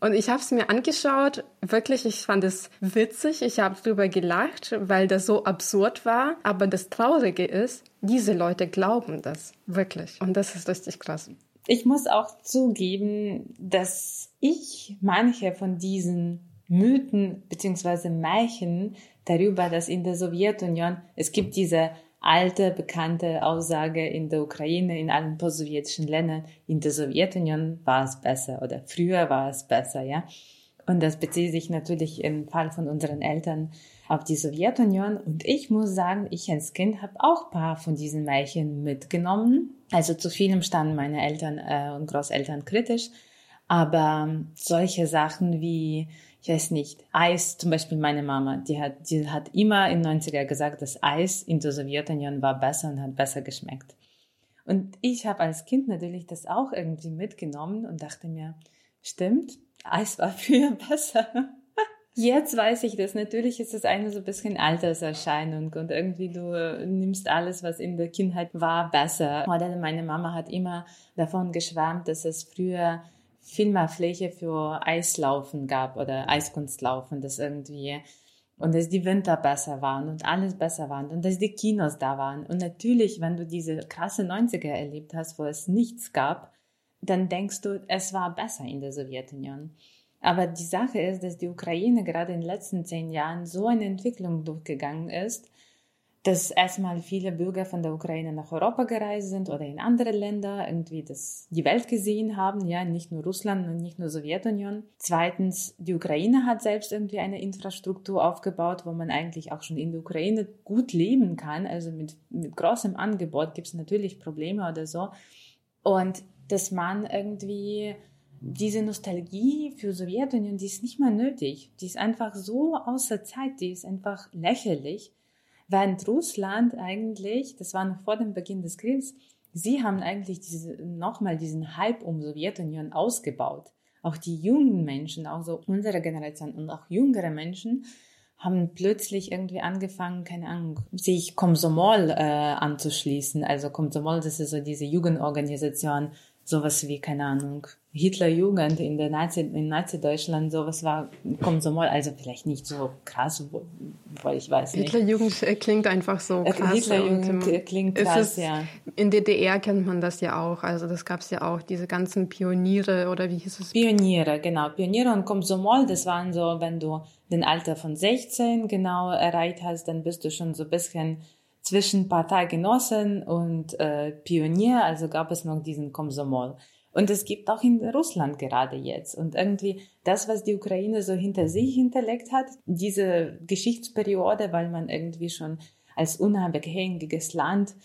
Und ich habe es mir angeschaut, wirklich, ich fand es witzig, ich habe drüber gelacht, weil das so absurd war. Aber das Traurige ist, diese Leute glauben das, wirklich. Und das ist richtig krass. Ich muss auch zugeben, dass ich manche von diesen Mythen beziehungsweise Märchen darüber, dass in der Sowjetunion es gibt diese alte, bekannte Aussage in der Ukraine, in allen post-sowjetischen Ländern, in der Sowjetunion war es besser oder früher war es besser, ja. Und das bezieht sich natürlich im Fall von unseren Eltern auf die Sowjetunion. Und ich muss sagen, ich als Kind habe auch paar von diesen Märchen mitgenommen. Also zu vielem standen meine Eltern äh, und Großeltern kritisch. Aber solche Sachen wie ich weiß nicht, Eis, zum Beispiel meine Mama, die hat, die hat immer in 90er gesagt, dass Eis in der Sowjetunion war besser und hat besser geschmeckt. Und ich habe als Kind natürlich das auch irgendwie mitgenommen und dachte mir, stimmt, Eis war früher besser. Jetzt weiß ich das. Natürlich ist es eine so ein bisschen Alterserscheinung und irgendwie du nimmst alles, was in der Kindheit war, besser. Oder meine Mama hat immer davon geschwärmt, dass es früher viel mehr Fläche für Eislaufen gab oder Eiskunstlaufen, das irgendwie und dass die Winter besser waren und alles besser waren und dass die Kinos da waren. Und natürlich, wenn du diese krasse 90er erlebt hast, wo es nichts gab, dann denkst du, es war besser in der Sowjetunion. Aber die Sache ist, dass die Ukraine gerade in den letzten zehn Jahren so eine Entwicklung durchgegangen ist, dass erstmal viele Bürger von der Ukraine nach Europa gereist sind oder in andere Länder irgendwie das, die Welt gesehen haben, ja, nicht nur Russland und nicht nur Sowjetunion. Zweitens, die Ukraine hat selbst irgendwie eine Infrastruktur aufgebaut, wo man eigentlich auch schon in der Ukraine gut leben kann. Also mit, mit großem Angebot gibt es natürlich Probleme oder so. Und dass man irgendwie diese Nostalgie für Sowjetunion, die ist nicht mehr nötig. Die ist einfach so außer Zeit, die ist einfach lächerlich Während Russland eigentlich, das war noch vor dem Beginn des Kriegs, sie haben eigentlich diese, nochmal diesen Hype um Sowjetunion ausgebaut. Auch die jungen Menschen, also unsere Generation und auch jüngere Menschen, haben plötzlich irgendwie angefangen, keine Ahnung, sich Komsomol äh, anzuschließen. Also Komsomol, das ist so diese Jugendorganisation, sowas wie, keine Ahnung, Hitlerjugend in der Nazi, in Nazi-Deutschland, sowas war Komsomol, also vielleicht nicht so krass, weil ich weiß nicht. Hitlerjugend äh, klingt einfach so äh, krass. Hitlerjugend ähm, klingt krass, ja. In DDR kennt man das ja auch, also das gab's ja auch, diese ganzen Pioniere oder wie hieß es? Pioniere, genau. Pioniere und Komsomol, das waren so, wenn du den Alter von 16 genau erreicht hast, dann bist du schon so ein bisschen zwischen Parteigenossen und äh, Pionier, also gab es noch diesen Komsomol. Und es gibt auch in Russland gerade jetzt. Und irgendwie das, was die Ukraine so hinter sich hinterlegt hat, diese Geschichtsperiode, weil man irgendwie schon als unabhängiges Land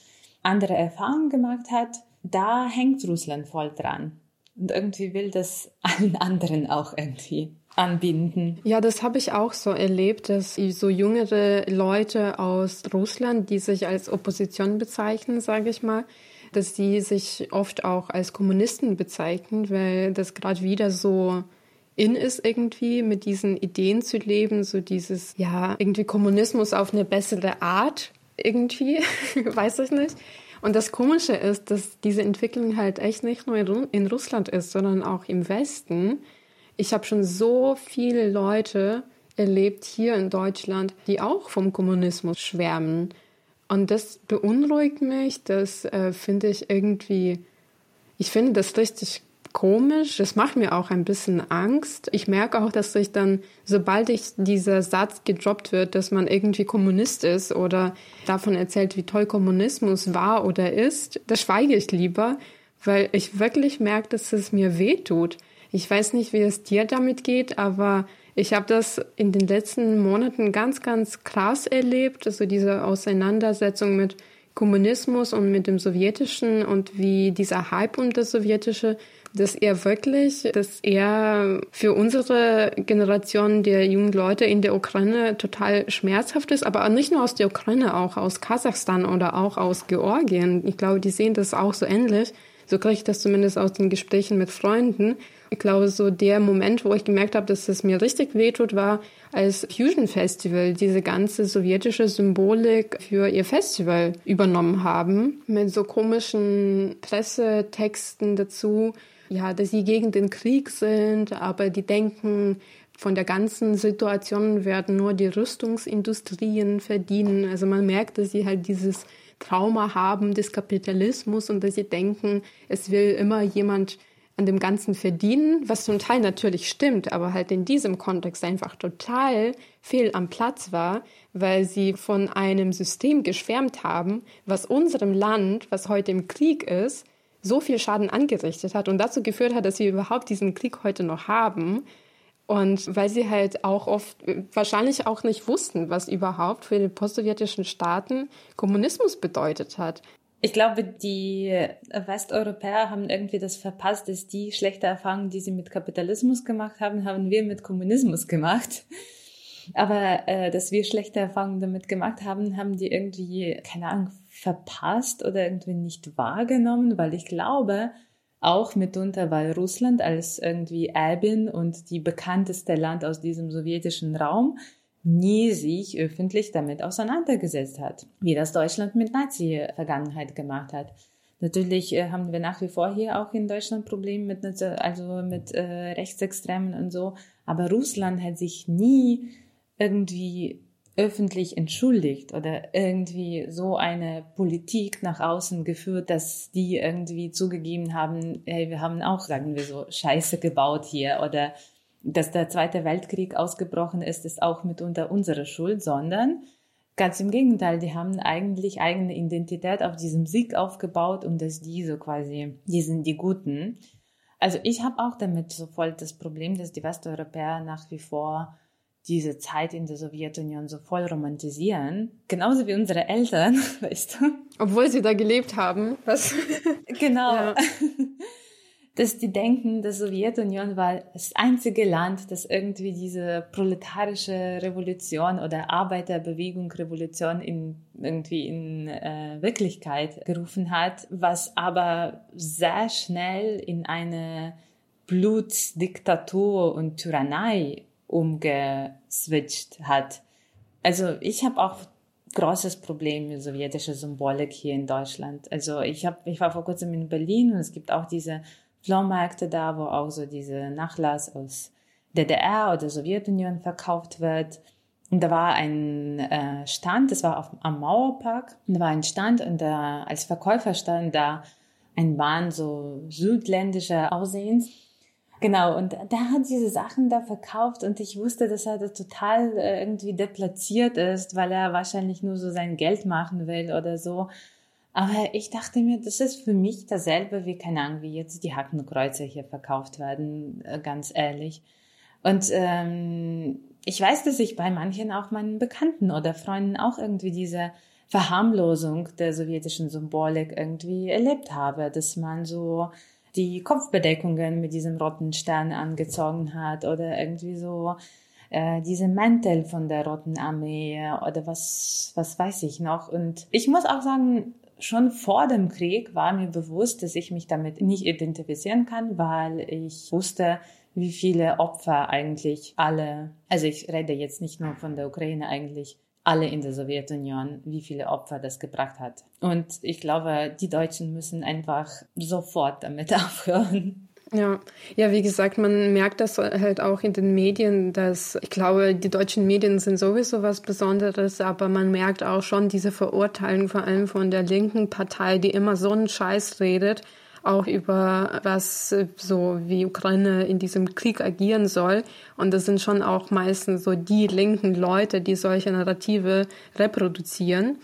andere Erfahrungen gemacht hat, da hängt Russland voll dran. Und irgendwie will das allen anderen auch irgendwie anbinden. Ja, das habe ich auch so erlebt, dass so jüngere Leute aus Russland, die sich als Opposition bezeichnen, sage ich mal, dass die sich oft auch als Kommunisten bezeichnen, weil das gerade wieder so in ist irgendwie mit diesen Ideen zu leben, so dieses ja irgendwie Kommunismus auf eine bessere Art irgendwie, weiß ich nicht. Und das Komische ist, dass diese Entwicklung halt echt nicht nur in Russland ist, sondern auch im Westen. Ich habe schon so viele Leute erlebt hier in Deutschland, die auch vom Kommunismus schwärmen. Und das beunruhigt mich, das äh, finde ich irgendwie, ich finde das richtig komisch. Das macht mir auch ein bisschen Angst. Ich merke auch, dass ich dann, sobald ich dieser Satz gedroppt wird, dass man irgendwie Kommunist ist oder davon erzählt, wie toll Kommunismus war oder ist, da schweige ich lieber, weil ich wirklich merke, dass es mir weh tut. Ich weiß nicht, wie es dir damit geht, aber ich habe das in den letzten Monaten ganz, ganz krass erlebt, also diese Auseinandersetzung mit Kommunismus und mit dem Sowjetischen und wie dieser Hype um das Sowjetische, dass er wirklich, dass er für unsere Generation der jungen Leute in der Ukraine total schmerzhaft ist, aber nicht nur aus der Ukraine, auch aus Kasachstan oder auch aus Georgien. Ich glaube, die sehen das auch so ähnlich. So kriege ich das zumindest aus den Gesprächen mit Freunden, ich glaube, so der Moment, wo ich gemerkt habe, dass es mir richtig wehtut, war als Fusion Festival diese ganze sowjetische Symbolik für ihr Festival übernommen haben. Mit so komischen Pressetexten dazu. Ja, dass sie gegen den Krieg sind, aber die denken, von der ganzen Situation werden nur die Rüstungsindustrien verdienen. Also man merkt, dass sie halt dieses Trauma haben des Kapitalismus und dass sie denken, es will immer jemand an dem Ganzen verdienen, was zum Teil natürlich stimmt, aber halt in diesem Kontext einfach total fehl am Platz war, weil sie von einem System geschwärmt haben, was unserem Land, was heute im Krieg ist, so viel Schaden angerichtet hat und dazu geführt hat, dass wir überhaupt diesen Krieg heute noch haben. Und weil sie halt auch oft wahrscheinlich auch nicht wussten, was überhaupt für die postsowjetischen Staaten Kommunismus bedeutet hat. Ich glaube, die Westeuropäer haben irgendwie das verpasst, dass die schlechte Erfahrungen, die sie mit Kapitalismus gemacht haben, haben wir mit Kommunismus gemacht. Aber äh, dass wir schlechte Erfahrungen damit gemacht haben, haben die irgendwie, keine Ahnung, verpasst oder irgendwie nicht wahrgenommen, weil ich glaube, auch mitunter, weil Russland als irgendwie Erbin und die bekannteste Land aus diesem sowjetischen Raum nie sich öffentlich damit auseinandergesetzt hat, wie das Deutschland mit Nazi-Vergangenheit gemacht hat. Natürlich äh, haben wir nach wie vor hier auch in Deutschland Probleme mit, also mit äh, Rechtsextremen und so, aber Russland hat sich nie irgendwie öffentlich entschuldigt oder irgendwie so eine Politik nach außen geführt, dass die irgendwie zugegeben haben, hey, wir haben auch, sagen wir so, Scheiße gebaut hier oder dass der Zweite Weltkrieg ausgebrochen ist, ist auch mitunter unsere Schuld, sondern ganz im Gegenteil, die haben eigentlich eigene Identität auf diesem Sieg aufgebaut und dass die so quasi, die sind die Guten. Also ich habe auch damit so voll das Problem, dass die Westeuropäer nach wie vor diese Zeit in der Sowjetunion so voll romantisieren. Genauso wie unsere Eltern, weißt du. Obwohl sie da gelebt haben. Was? Genau. Ja dass die denken, die Sowjetunion war das einzige Land, das irgendwie diese proletarische Revolution oder Arbeiterbewegung Revolution in irgendwie in äh, Wirklichkeit gerufen hat, was aber sehr schnell in eine Blutsdiktatur und Tyrannei umgeswitcht hat. Also ich habe auch großes Problem mit sowjetischer Symbolik hier in Deutschland. Also ich habe, ich war vor kurzem in Berlin und es gibt auch diese Flohmärkte da, wo auch so diese Nachlass aus DDR oder Sowjetunion verkauft wird. Und da war ein äh, Stand, das war auf, am Mauerpark, und da war ein Stand und da als Verkäufer stand da ein Mann so südländischer Aussehens. Genau, und der hat diese Sachen da verkauft und ich wusste, dass er da total äh, irgendwie deplatziert ist, weil er wahrscheinlich nur so sein Geld machen will oder so. Aber ich dachte mir, das ist für mich dasselbe wie, keine Ahnung, wie jetzt die Hakenkreuze hier verkauft werden, äh, ganz ehrlich. Und ähm, ich weiß, dass ich bei manchen auch meinen Bekannten oder Freunden auch irgendwie diese Verharmlosung der sowjetischen Symbolik irgendwie erlebt habe, dass man so die Kopfbedeckungen mit diesem roten Stern angezogen hat oder irgendwie so äh, diese Mäntel von der Roten Armee oder was, was weiß ich noch. Und ich muss auch sagen, schon vor dem Krieg war mir bewusst, dass ich mich damit nicht identifizieren kann, weil ich wusste, wie viele Opfer eigentlich alle, also ich rede jetzt nicht nur von der Ukraine eigentlich, alle in der Sowjetunion, wie viele Opfer das gebracht hat. Und ich glaube, die Deutschen müssen einfach sofort damit aufhören. Ja, ja, wie gesagt, man merkt das halt auch in den Medien, dass ich glaube, die deutschen Medien sind sowieso was Besonderes, aber man merkt auch schon diese Verurteilung vor allem von der linken Partei, die immer so einen Scheiß redet, auch über was so wie Ukraine in diesem Krieg agieren soll. Und das sind schon auch meistens so die linken Leute, die solche Narrative reproduzieren.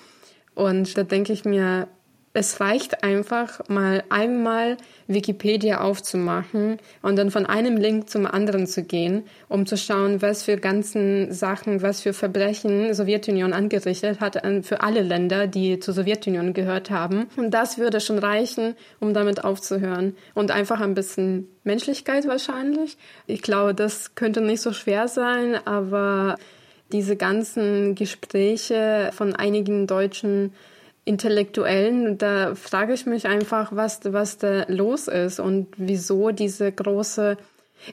Und da denke ich mir, es reicht einfach mal einmal Wikipedia aufzumachen und dann von einem Link zum anderen zu gehen, um zu schauen, was für ganzen Sachen, was für Verbrechen Sowjetunion angerichtet hat für alle Länder, die zur Sowjetunion gehört haben. Und das würde schon reichen, um damit aufzuhören. Und einfach ein bisschen Menschlichkeit wahrscheinlich. Ich glaube, das könnte nicht so schwer sein, aber diese ganzen Gespräche von einigen deutschen Intellektuellen, da frage ich mich einfach, was, was da los ist und wieso diese große,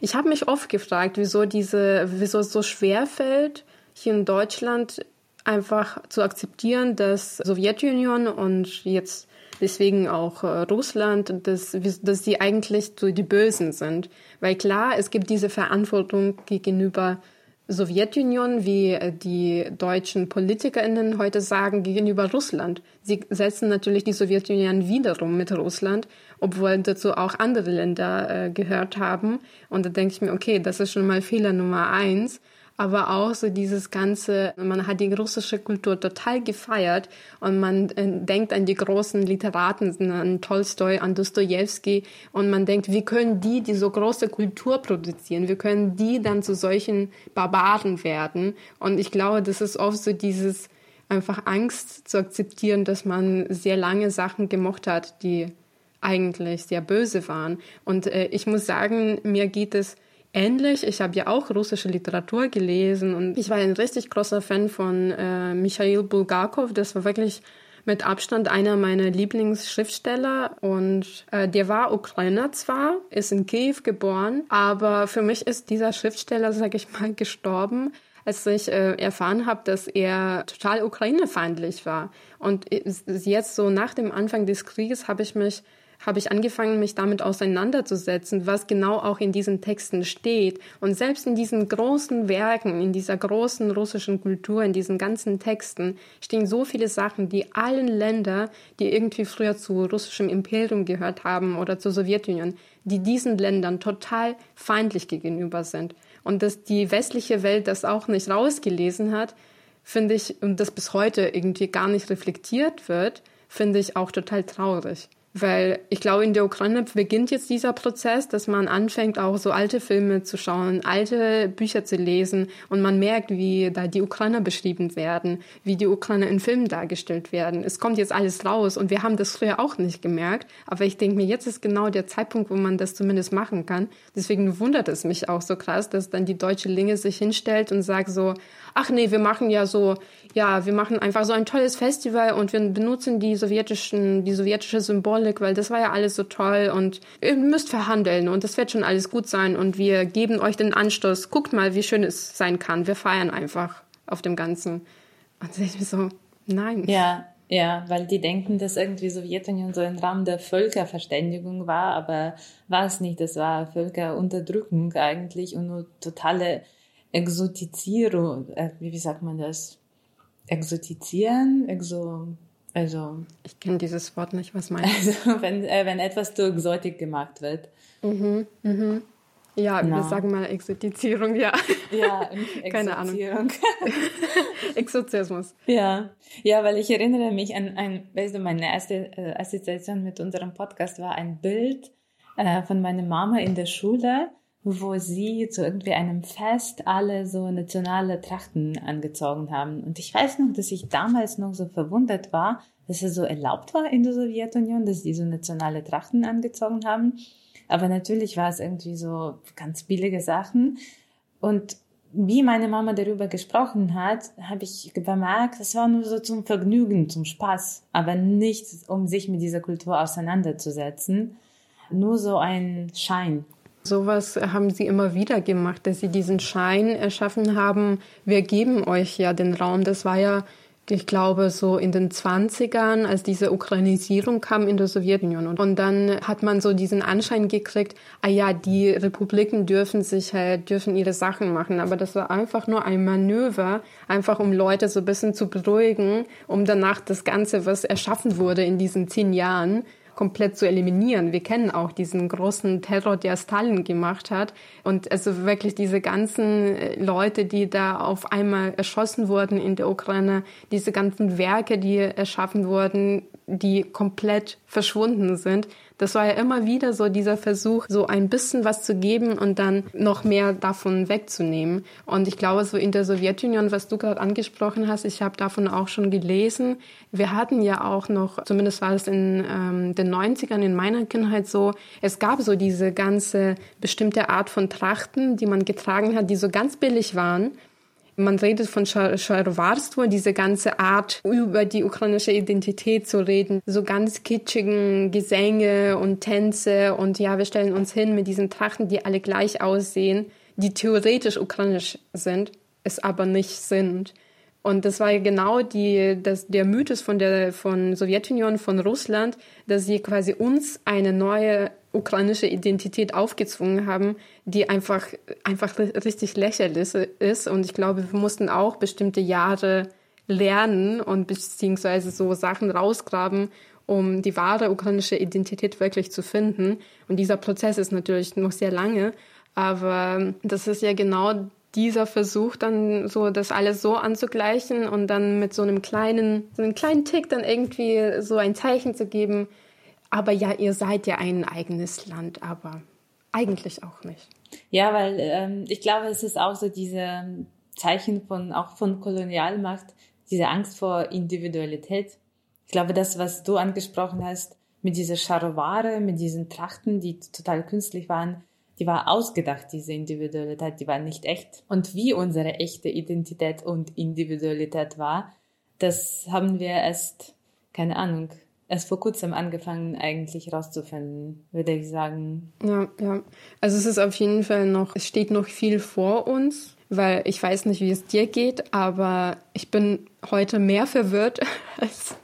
ich habe mich oft gefragt, wieso diese, wieso es so schwer fällt, hier in Deutschland einfach zu akzeptieren, dass Sowjetunion und jetzt deswegen auch äh, Russland, dass, dass sie eigentlich so die Bösen sind. Weil klar, es gibt diese Verantwortung gegenüber Sowjetunion, wie äh, die deutschen PolitikerInnen heute sagen, gegenüber Russland. Sie setzen natürlich die Sowjetunion wiederum mit Russland, obwohl dazu auch andere Länder äh, gehört haben. Und da denke ich mir, okay, das ist schon mal Fehler Nummer eins aber auch so dieses ganze, man hat die russische Kultur total gefeiert und man äh, denkt an die großen Literaten, an Tolstoi, an Dostoevsky und man denkt, wie können die die so große Kultur produzieren? Wie können die dann zu solchen Barbaren werden? Und ich glaube, das ist oft so dieses einfach Angst zu akzeptieren, dass man sehr lange Sachen gemocht hat, die eigentlich sehr böse waren. Und äh, ich muss sagen, mir geht es ähnlich. Ich habe ja auch russische Literatur gelesen und ich war ein richtig großer Fan von äh, Michail Bulgakov. Das war wirklich mit Abstand einer meiner Lieblingsschriftsteller und äh, der war Ukrainer zwar, ist in Kiew geboren, aber für mich ist dieser Schriftsteller, sage ich mal, gestorben, als ich äh, erfahren habe, dass er total ukrainefeindlich war. Und jetzt so nach dem Anfang des Krieges habe ich mich habe ich angefangen, mich damit auseinanderzusetzen, was genau auch in diesen Texten steht. Und selbst in diesen großen Werken, in dieser großen russischen Kultur, in diesen ganzen Texten stehen so viele Sachen, die allen Länder, die irgendwie früher zu russischem Imperium gehört haben oder zur Sowjetunion, die diesen Ländern total feindlich gegenüber sind. Und dass die westliche Welt das auch nicht rausgelesen hat, finde ich, und das bis heute irgendwie gar nicht reflektiert wird, finde ich auch total traurig. Weil ich glaube, in der Ukraine beginnt jetzt dieser Prozess, dass man anfängt, auch so alte Filme zu schauen, alte Bücher zu lesen und man merkt, wie da die Ukrainer beschrieben werden, wie die Ukrainer in Filmen dargestellt werden. Es kommt jetzt alles raus und wir haben das früher auch nicht gemerkt. Aber ich denke mir, jetzt ist genau der Zeitpunkt, wo man das zumindest machen kann. Deswegen wundert es mich auch so krass, dass dann die deutsche Linge sich hinstellt und sagt so, ach nee, wir machen ja so, ja, wir machen einfach so ein tolles Festival und wir benutzen die sowjetischen, die sowjetische Symbolik, weil das war ja alles so toll und ihr müsst verhandeln und das wird schon alles gut sein und wir geben euch den Anstoß. Guckt mal, wie schön es sein kann. Wir feiern einfach auf dem Ganzen. Und ich mir so, nein. Ja, ja, weil die denken, dass irgendwie Sowjetunion so ein Raum der Völkerverständigung war, aber war es nicht. Das war Völkerunterdrückung eigentlich und nur totale Exotizierung, äh, wie, sagt man das? Exotizieren, exo, also. Ich kenne dieses Wort nicht, was meinst du? Also, wenn, äh, wenn etwas zu exotik gemacht wird. Mhm, mhm. Ja, no. wir sagen mal Exotizierung, ja. Ja, keine Ahnung. Exorzismus. Ja, ja, weil ich erinnere mich an ein, weißt du, meine erste äh, Assoziation mit unserem Podcast war ein Bild äh, von meiner Mama in der Schule wo sie zu irgendwie einem Fest alle so nationale Trachten angezogen haben. Und ich weiß noch, dass ich damals noch so verwundert war, dass es so erlaubt war in der Sowjetunion, dass die so nationale Trachten angezogen haben. Aber natürlich war es irgendwie so ganz billige Sachen. Und wie meine Mama darüber gesprochen hat, habe ich bemerkt, es war nur so zum Vergnügen, zum Spaß, aber nicht um sich mit dieser Kultur auseinanderzusetzen. Nur so ein Schein. Sowas haben sie immer wieder gemacht, dass sie diesen Schein erschaffen haben, wir geben euch ja den Raum. Das war ja, ich glaube, so in den 20ern, als diese Ukrainisierung kam in der Sowjetunion. Und dann hat man so diesen Anschein gekriegt, ah ja, die Republiken dürfen sich halt, dürfen ihre Sachen machen. Aber das war einfach nur ein Manöver, einfach um Leute so ein bisschen zu beruhigen, um danach das Ganze, was erschaffen wurde in diesen zehn Jahren, komplett zu eliminieren. Wir kennen auch diesen großen Terror, der Stalin gemacht hat. Und also wirklich diese ganzen äh, Leute, die da auf einmal erschossen wurden in der Ukraine, diese ganzen Werke, die erschaffen wurden, die komplett verschwunden sind. Das war ja immer wieder so dieser Versuch, so ein bisschen was zu geben und dann noch mehr davon wegzunehmen. Und ich glaube, so in der Sowjetunion, was du gerade angesprochen hast, ich habe davon auch schon gelesen. Wir hatten ja auch noch, zumindest war es in ähm, den 90ern in meiner Kindheit so, es gab so diese ganze bestimmte Art von Trachten, die man getragen hat, die so ganz billig waren man redet von Scharowarstwo, diese ganze Art, über die ukrainische Identität zu reden. So ganz kitschigen Gesänge und Tänze und ja, wir stellen uns hin mit diesen Trachten, die alle gleich aussehen, die theoretisch ukrainisch sind, es aber nicht sind. Und das war genau die, das, der Mythos von der, von Sowjetunion, von Russland, dass sie quasi uns eine neue ukrainische Identität aufgezwungen haben, die einfach, einfach richtig lächerlich ist. Und ich glaube, wir mussten auch bestimmte Jahre lernen und beziehungsweise so Sachen rausgraben, um die wahre ukrainische Identität wirklich zu finden. Und dieser Prozess ist natürlich noch sehr lange, aber das ist ja genau dieser Versuch, dann so das alles so anzugleichen und dann mit so einem kleinen, so einem kleinen Tick dann irgendwie so ein Zeichen zu geben. Aber ja, ihr seid ja ein eigenes Land, aber eigentlich auch nicht. Ja, weil ähm, ich glaube, es ist auch so diese Zeichen von auch von Kolonialmacht, diese Angst vor Individualität. Ich glaube, das, was du angesprochen hast, mit dieser Charoware, mit diesen Trachten, die total künstlich waren, die war ausgedacht, diese Individualität, die war nicht echt. Und wie unsere echte Identität und Individualität war, das haben wir erst, keine Ahnung, erst vor kurzem angefangen eigentlich rauszufinden, würde ich sagen. Ja, ja. Also es ist auf jeden Fall noch, es steht noch viel vor uns, weil ich weiß nicht, wie es dir geht, aber ich bin heute mehr verwirrt als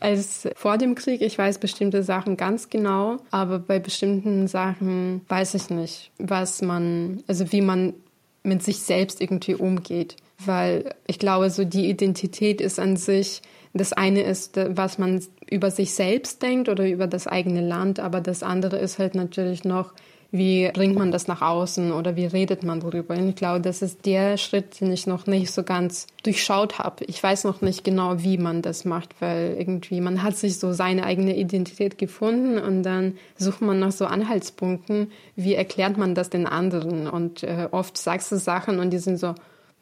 als vor dem Krieg. Ich weiß bestimmte Sachen ganz genau, aber bei bestimmten Sachen weiß ich nicht, was man, also wie man mit sich selbst irgendwie umgeht. Weil ich glaube, so die Identität ist an sich, das eine ist, was man über sich selbst denkt oder über das eigene Land, aber das andere ist halt natürlich noch, wie bringt man das nach außen oder wie redet man darüber? Und ich glaube, das ist der Schritt, den ich noch nicht so ganz durchschaut habe. Ich weiß noch nicht genau, wie man das macht, weil irgendwie man hat sich so seine eigene Identität gefunden und dann sucht man nach so Anhaltspunkten, wie erklärt man das den anderen? Und äh, oft sagst du Sachen und die sind so,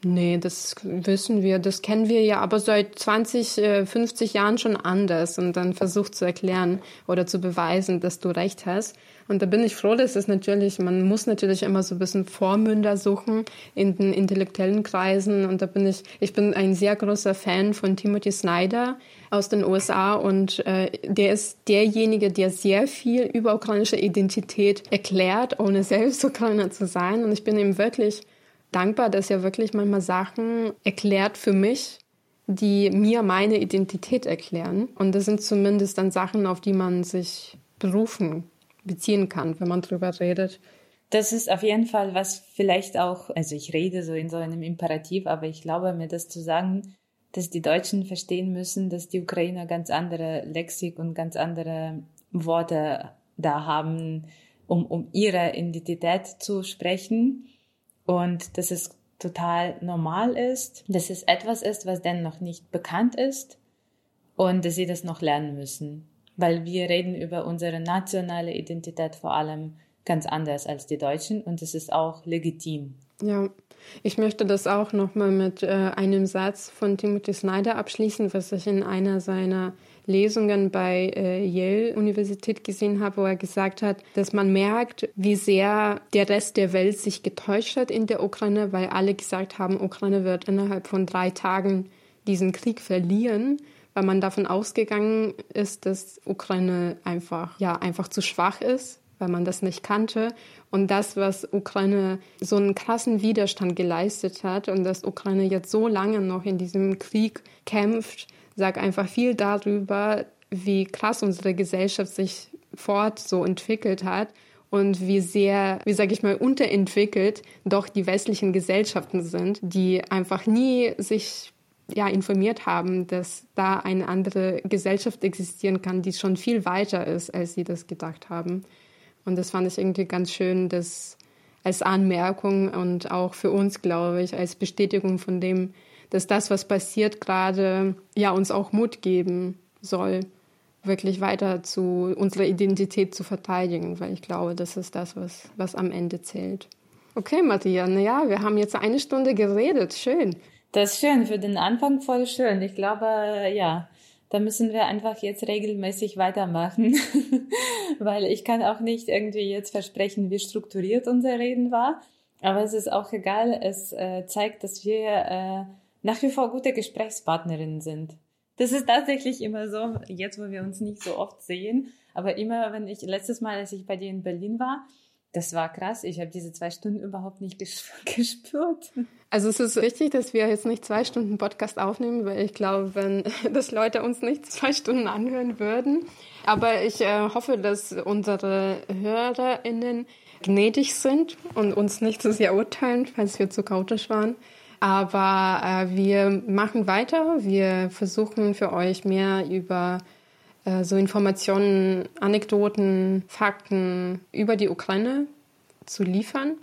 Nee, das wissen wir, das kennen wir ja aber seit 20, 50 äh, Jahren schon anders und dann versucht zu erklären oder zu beweisen, dass du recht hast. Und da bin ich froh, dass es natürlich, man muss natürlich immer so ein bisschen Vormünder suchen in den intellektuellen Kreisen. Und da bin ich, ich bin ein sehr großer Fan von Timothy Snyder aus den USA und äh, der ist derjenige, der sehr viel über ukrainische Identität erklärt, ohne selbst Ukrainer zu sein. Und ich bin ihm wirklich dankbar, dass er wirklich manchmal Sachen erklärt für mich, die mir meine Identität erklären. Und das sind zumindest dann Sachen, auf die man sich berufen beziehen kann, wenn man drüber redet. Das ist auf jeden Fall was vielleicht auch, also ich rede so in so einem Imperativ, aber ich glaube mir das zu sagen, dass die Deutschen verstehen müssen, dass die Ukrainer ganz andere Lexik und ganz andere Worte da haben, um, um ihre Identität zu sprechen und dass es total normal ist, dass es etwas ist, was denn noch nicht bekannt ist und dass sie das noch lernen müssen weil wir reden über unsere nationale Identität vor allem ganz anders als die Deutschen und es ist auch legitim. Ja, ich möchte das auch nochmal mit äh, einem Satz von Timothy Snyder abschließen, was ich in einer seiner Lesungen bei äh, Yale Universität gesehen habe, wo er gesagt hat, dass man merkt, wie sehr der Rest der Welt sich getäuscht hat in der Ukraine, weil alle gesagt haben, Ukraine wird innerhalb von drei Tagen diesen Krieg verlieren weil man davon ausgegangen ist, dass Ukraine einfach, ja, einfach zu schwach ist, weil man das nicht kannte. Und das, was Ukraine so einen krassen Widerstand geleistet hat und dass Ukraine jetzt so lange noch in diesem Krieg kämpft, sagt einfach viel darüber, wie krass unsere Gesellschaft sich fort so entwickelt hat und wie sehr, wie sage ich mal, unterentwickelt doch die westlichen Gesellschaften sind, die einfach nie sich ja, informiert haben, dass da eine andere Gesellschaft existieren kann, die schon viel weiter ist, als sie das gedacht haben. Und das fand ich irgendwie ganz schön, das als Anmerkung und auch für uns, glaube ich, als Bestätigung von dem, dass das, was passiert gerade, ja, uns auch Mut geben soll, wirklich weiter zu unserer Identität zu verteidigen, weil ich glaube, das ist das, was, was am Ende zählt. Okay, Maria, na ja, wir haben jetzt eine Stunde geredet. Schön. Das ist schön, für den Anfang voll schön. Ich glaube, ja, da müssen wir einfach jetzt regelmäßig weitermachen, weil ich kann auch nicht irgendwie jetzt versprechen, wie strukturiert unser Reden war. Aber es ist auch egal, es äh, zeigt, dass wir äh, nach wie vor gute Gesprächspartnerinnen sind. Das ist tatsächlich immer so, jetzt wo wir uns nicht so oft sehen, aber immer, wenn ich, letztes Mal, als ich bei dir in Berlin war, Das war krass. Ich habe diese zwei Stunden überhaupt nicht gespürt. Also es ist wichtig, dass wir jetzt nicht zwei Stunden Podcast aufnehmen, weil ich glaube, wenn das Leute uns nicht zwei Stunden anhören würden. Aber ich äh, hoffe, dass unsere HörerInnen gnädig sind und uns nicht so sehr urteilen, falls wir zu chaotisch waren. Aber äh, wir machen weiter. Wir versuchen für euch mehr über äh, so Informationen, Anekdoten, Fakten über die Ukraine zu liefern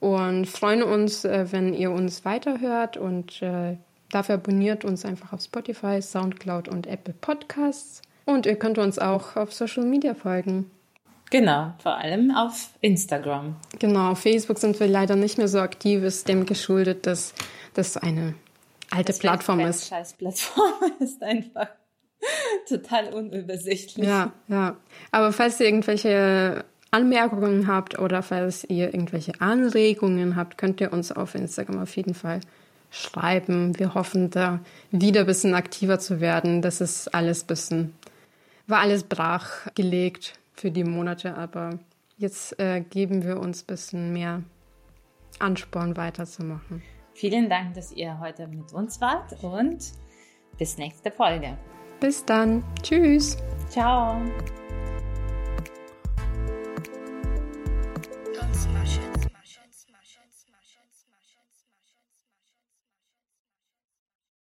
und freuen uns, äh, wenn ihr uns weiterhört und äh, dafür abonniert uns einfach auf Spotify, Soundcloud und Apple Podcasts. Und ihr könnt uns auch auf Social Media folgen. Genau, vor allem auf Instagram. Genau, auf Facebook sind wir leider nicht mehr so aktiv, ist dem geschuldet, dass das eine alte das Plattform ist. Scheiß Plattform ist einfach. Total unübersichtlich. Ja, ja. Aber falls ihr irgendwelche Anmerkungen habt oder falls ihr irgendwelche Anregungen habt, könnt ihr uns auf Instagram auf jeden Fall schreiben. Wir hoffen da wieder ein bisschen aktiver zu werden. Das ist alles ein bisschen, war alles brach gelegt für die Monate, aber jetzt äh, geben wir uns ein bisschen mehr Ansporn weiterzumachen. Vielen Dank, dass ihr heute mit uns wart und bis nächste Folge. Bis dann. Tschüss. Ciao.